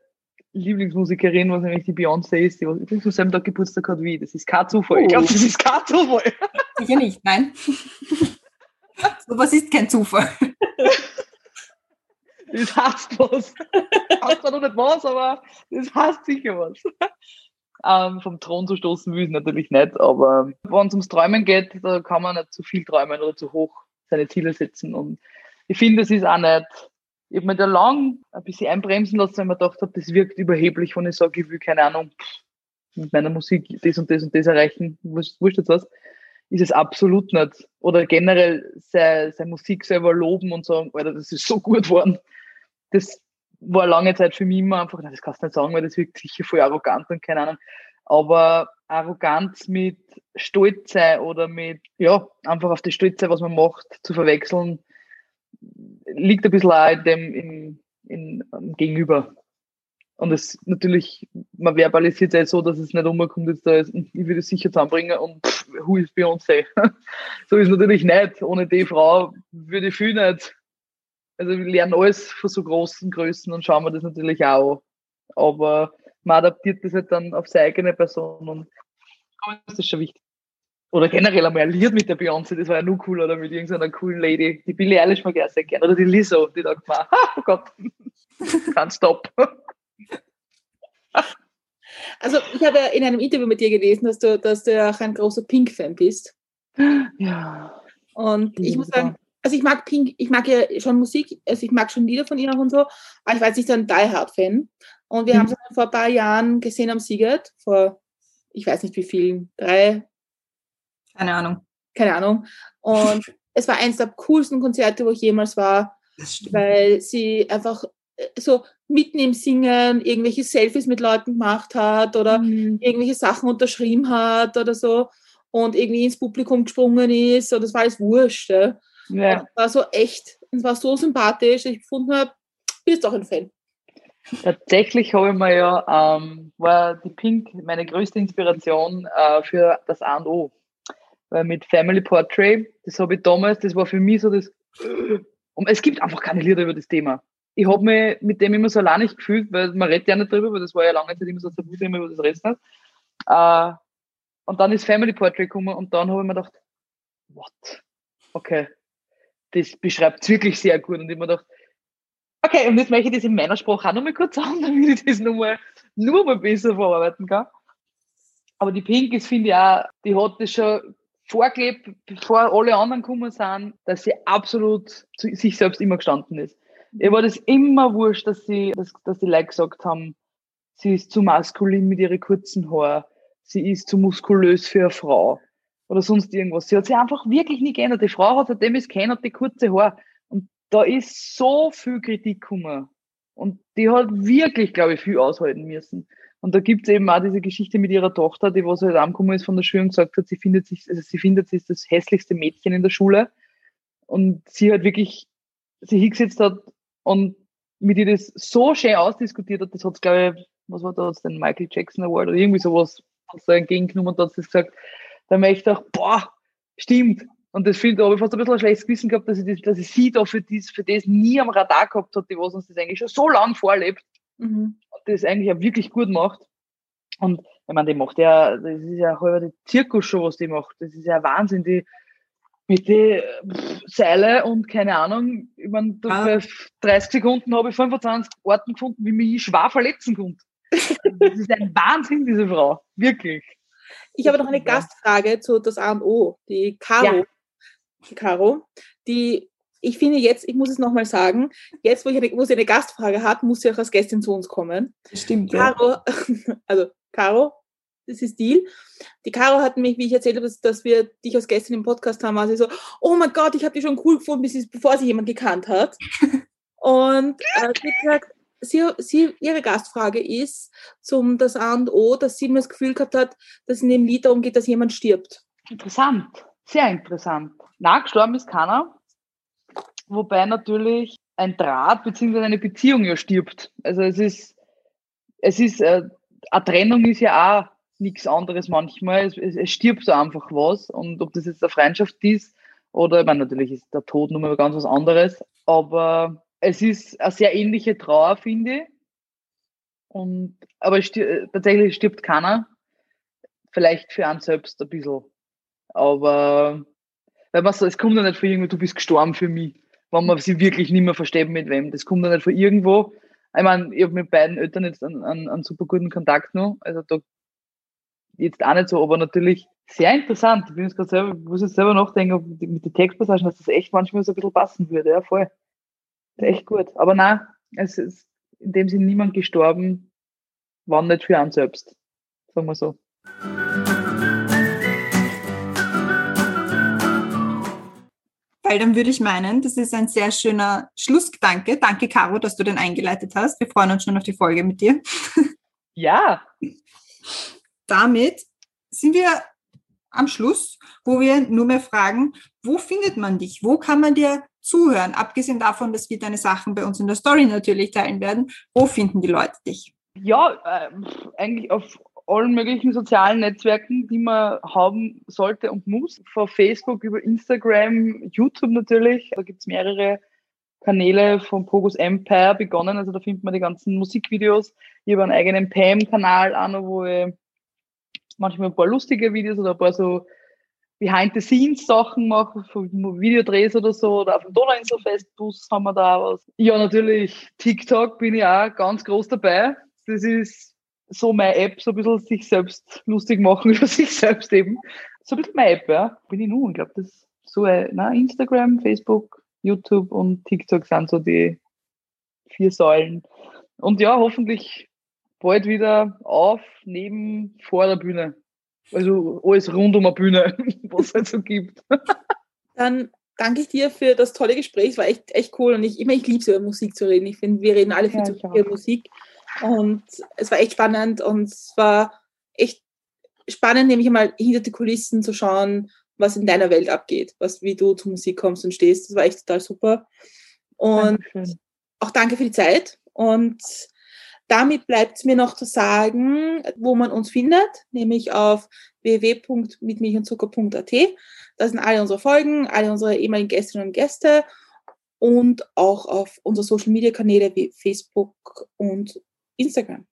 Lieblingsmusikerin, was nämlich die Beyoncé ist, die übrigens am selben Tag Geburtstag hat wie. Das ist kein Zufall. Ich glaube, das ist kein Zufall. Sicher nicht, nein. [LAUGHS] so was ist kein Zufall. [LAUGHS] Das heißt was. [LAUGHS] Weiß zwar noch nicht was, aber das heißt sicher was. Ähm, vom Thron zu stoßen will ich natürlich nicht, aber wenn es ums Träumen geht, da kann man nicht zu viel träumen oder zu hoch seine Ziele setzen. Und ich finde, es ist auch nicht, ich habe mir da lang ein bisschen einbremsen lassen, weil ich mir gedacht habe, das wirkt überheblich, wenn ich sage, ich will, keine Ahnung, mit meiner Musik das und das und das erreichen, wurscht jetzt was, ist es absolut nicht. Oder generell seine, seine Musik selber loben und sagen, Alter, das ist so gut geworden. Das war lange Zeit für mich immer einfach, das kannst du nicht sagen, weil das wirkt sicher voll arrogant und keine Ahnung. Aber Arroganz mit Stolz sein oder mit, ja, einfach auf das Stolz sein, was man macht, zu verwechseln, liegt ein bisschen auch in dem, in, in, in Gegenüber. Und es natürlich, man verbalisiert es halt so, dass es nicht umkommt, jetzt da ist, ich würde es sicher zusammenbringen und pff, who is Beyoncé? [LAUGHS] so ist es natürlich nicht. Ohne die Frau würde ich viel nicht also wir lernen alles von so großen Größen und schauen wir das natürlich auch an. Aber man adaptiert das halt dann auf seine eigene Person und das ist schon wichtig. Oder generell einmal ein Lied mit der Beyoncé, das war ja nur cool, oder mit irgendeiner coolen Lady. Die Billie Eilish mag ich auch sehr gerne. Oder die Lizzo, die da gemacht [LAUGHS] oh Gott, [LAUGHS] kein Stop. Also ich habe ja in einem Interview mit dir gelesen, dass du, dass du ja auch ein großer Pink-Fan bist. Ja. Und ich muss sagen, also ich mag Pink, ich mag ja schon Musik, also ich mag schon Lieder von ihr und so, aber ich jetzt nicht so ein Die Hard-Fan. Und wir mhm. haben sie vor ein paar Jahren gesehen am Siegert, vor ich weiß nicht wie vielen, drei. Keine Ahnung. Keine Ahnung. Und [LAUGHS] es war eines der coolsten Konzerte, wo ich jemals war, weil sie einfach äh, so mitten im Singen irgendwelche Selfies mit Leuten gemacht hat oder mhm. irgendwelche Sachen unterschrieben hat oder so und irgendwie ins Publikum gesprungen ist und das war alles wurscht. Ja. Ja. war so echt, es war so sympathisch, ich gefunden habe, bist doch ein Fan. Tatsächlich habe ich mir ja, ähm, war die Pink meine größte Inspiration äh, für das A und O. Weil mit Family Portrait, das habe ich damals, das war für mich so das, und es gibt einfach keine Lieder über das Thema. Ich habe mich mit dem immer so allein gefühlt, weil man redet ja nicht drüber, weil das war ja lange Zeit immer so ein Tabu-Thema, über das redest nicht. Äh, und dann ist Family Portrait gekommen und dann habe ich mir gedacht, what? Okay, das beschreibt es wirklich sehr gut. Und ich mir gedacht, okay, und jetzt möchte ich das in meiner Sprache auch nochmal kurz [LAUGHS] sagen, damit ich das nochmal, nur mal besser verarbeiten kann. Aber die Pink ist, finde ich auch, die hat das schon vorgelebt, bevor alle anderen gekommen sind, dass sie absolut zu sich selbst immer gestanden ist. Ihr war das immer wurscht, dass sie, dass, dass die Leute gesagt haben, sie ist zu maskulin mit ihren kurzen Haaren, sie ist zu muskulös für eine Frau oder sonst irgendwas. Sie hat sich einfach wirklich nie geändert. Die Frau hat seitdem es kennt, die kurze Haare. Und da ist so viel Kritik gekommen. Und die hat wirklich, glaube ich, viel aushalten müssen. Und da gibt es eben auch diese Geschichte mit ihrer Tochter, die was halt angekommen ist von der Schule und gesagt hat, sie findet sich, also sie findet, sie ist das hässlichste Mädchen in der Schule. Und sie hat wirklich, sie hingesetzt hat und mit ihr das so schön ausdiskutiert hat, das hat glaube ich, was war das, den Michael Jackson Award oder irgendwie sowas, hat da entgegengenommen und hat das gesagt, da merke ich doch, boah, stimmt. Und das finde ich, habe ich fast ein bisschen ein schlechtes Gewissen gehabt, dass ich, das, dass ich sie da für, dies, für das nie am Radar gehabt hat, die was uns das eigentlich schon so lange vorlebt. Mhm. Und das eigentlich auch wirklich gut macht. Und ich meine, die macht ja, das ist ja halber die Zirkusshow, was die macht. Das ist ja Wahnsinn. Die, mit den Seile und keine Ahnung, ich meine, Ja. bei 30 Sekunden habe ich 25 Orten gefunden, wie mich ich schwer verletzen konnte. [LAUGHS] Das ist ein Wahnsinn, diese Frau. Wirklich. Ich habe noch eine Ja. Gastfrage zu das A und O, die Caro. Ja. Die Caro, die ich finde jetzt, ich muss es nochmal sagen, jetzt, wo, ich eine, wo sie eine Gastfrage hat, muss sie auch als Gästin zu uns kommen. Stimmt, ja. Caro, [LAUGHS] also Caro, das ist Deal. Die Caro hat mich, wie ich erzählt habe, dass, wir dich als Gästin im Podcast haben, war sie so, oh mein Gott, ich habe dich schon cool gefunden, bis bevor sie jemand gekannt hat. [LAUGHS] Und äh, sie hat gesagt, sie, sie, ihre Gastfrage ist zum das A und O, dass sie immer das Gefühl gehabt hat, dass in dem Lied darum geht, dass jemand stirbt. Interessant. Sehr interessant. Na, gestorben ist keiner. Wobei natürlich ein Draht beziehungsweise eine Beziehung ja stirbt. Also es ist, es ist, äh, eine Trennung ist ja auch nichts anderes manchmal. Es, es, es stirbt so einfach was. Und ob das jetzt eine Freundschaft ist oder, ich meine, natürlich ist der Tod nun mal ganz was anderes. Aber es ist eine sehr ähnliche Trauer, finde ich. Und, aber stir tatsächlich stirbt keiner. Vielleicht für einen selbst ein bisschen. Aber weil man so, es kommt ja nicht von irgendwo, du bist gestorben für mich, wenn man sich wirklich nicht mehr versteht mit wem. Das kommt ja nicht von irgendwo. Ich meine, ich habe mit beiden Eltern jetzt einen, einen, einen super guten Kontakt noch. Also da jetzt auch nicht so, aber natürlich sehr interessant. Ich bin jetzt selber, muss jetzt selber nachdenken, ob mit den Textpassagen, dass das echt manchmal so ein bisschen passen würde. Ja, voll. Echt gut. Aber nein, es ist in dem Sinne niemand gestorben, war nicht für einen selbst. Sagen wir so. Weil dann würde ich meinen, das ist ein sehr schöner Schlussgedanke. Danke, Caro, dass du den eingeleitet hast. Wir freuen uns schon auf die Folge mit dir. Ja, [LAUGHS] Damit sind wir am Schluss, wo wir nur mehr fragen, wo findet man dich? Wo kann man dir zuhören? Abgesehen davon, dass wir deine Sachen bei uns in der Story natürlich teilen werden. Wo finden die Leute dich? Ja, äh, eigentlich auf allen möglichen sozialen Netzwerken, die man haben sollte und muss. Von Facebook über Instagram, YouTube natürlich. Da gibt's mehrere Kanäle von Pogus Empire begonnen. Also da findet man die ganzen Musikvideos. Ich habe einen eigenen Pam-Kanal noch, wo ich manchmal ein paar lustige Videos oder ein paar so Behind-the-Scenes-Sachen mache, von Videodrehs oder so. Oder auf dem Donauinselfestbus haben wir da was. Ja, natürlich TikTok bin ich auch ganz groß dabei. Das ist so meine App, so ein bisschen sich selbst lustig machen [LAUGHS] über sich selbst eben. So ein bisschen meine App, ja. Bin ich nun. Ich glaube, das ist so äh, na, Instagram, Facebook, YouTube und TikTok sind so die vier Säulen. Und ja, hoffentlich bald wieder auf, neben, vor der Bühne. Also alles rund um eine Bühne, [LAUGHS] was es halt so gibt. Dann danke ich dir für das tolle Gespräch. Es war echt, echt cool. Und ich, ich, meine, ich liebe es, über Musik zu reden. Ich finde, wir reden alle viel Ja, zu viel über Musik. Und es war echt spannend und es war echt spannend, nämlich einmal hinter die Kulissen zu schauen, was in deiner Welt abgeht, was, wie du zur Musik kommst und stehst. Das war echt total super. Und Dankeschön. auch danke für die Zeit. Und damit bleibt es mir noch zu sagen, wo man uns findet, nämlich auf www.mitmilchundzucker.at. Da sind alle unsere Folgen, alle unsere ehemaligen Gästinnen und Gäste und auch auf unsere Social Media Kanäle wie Facebook und Instagram.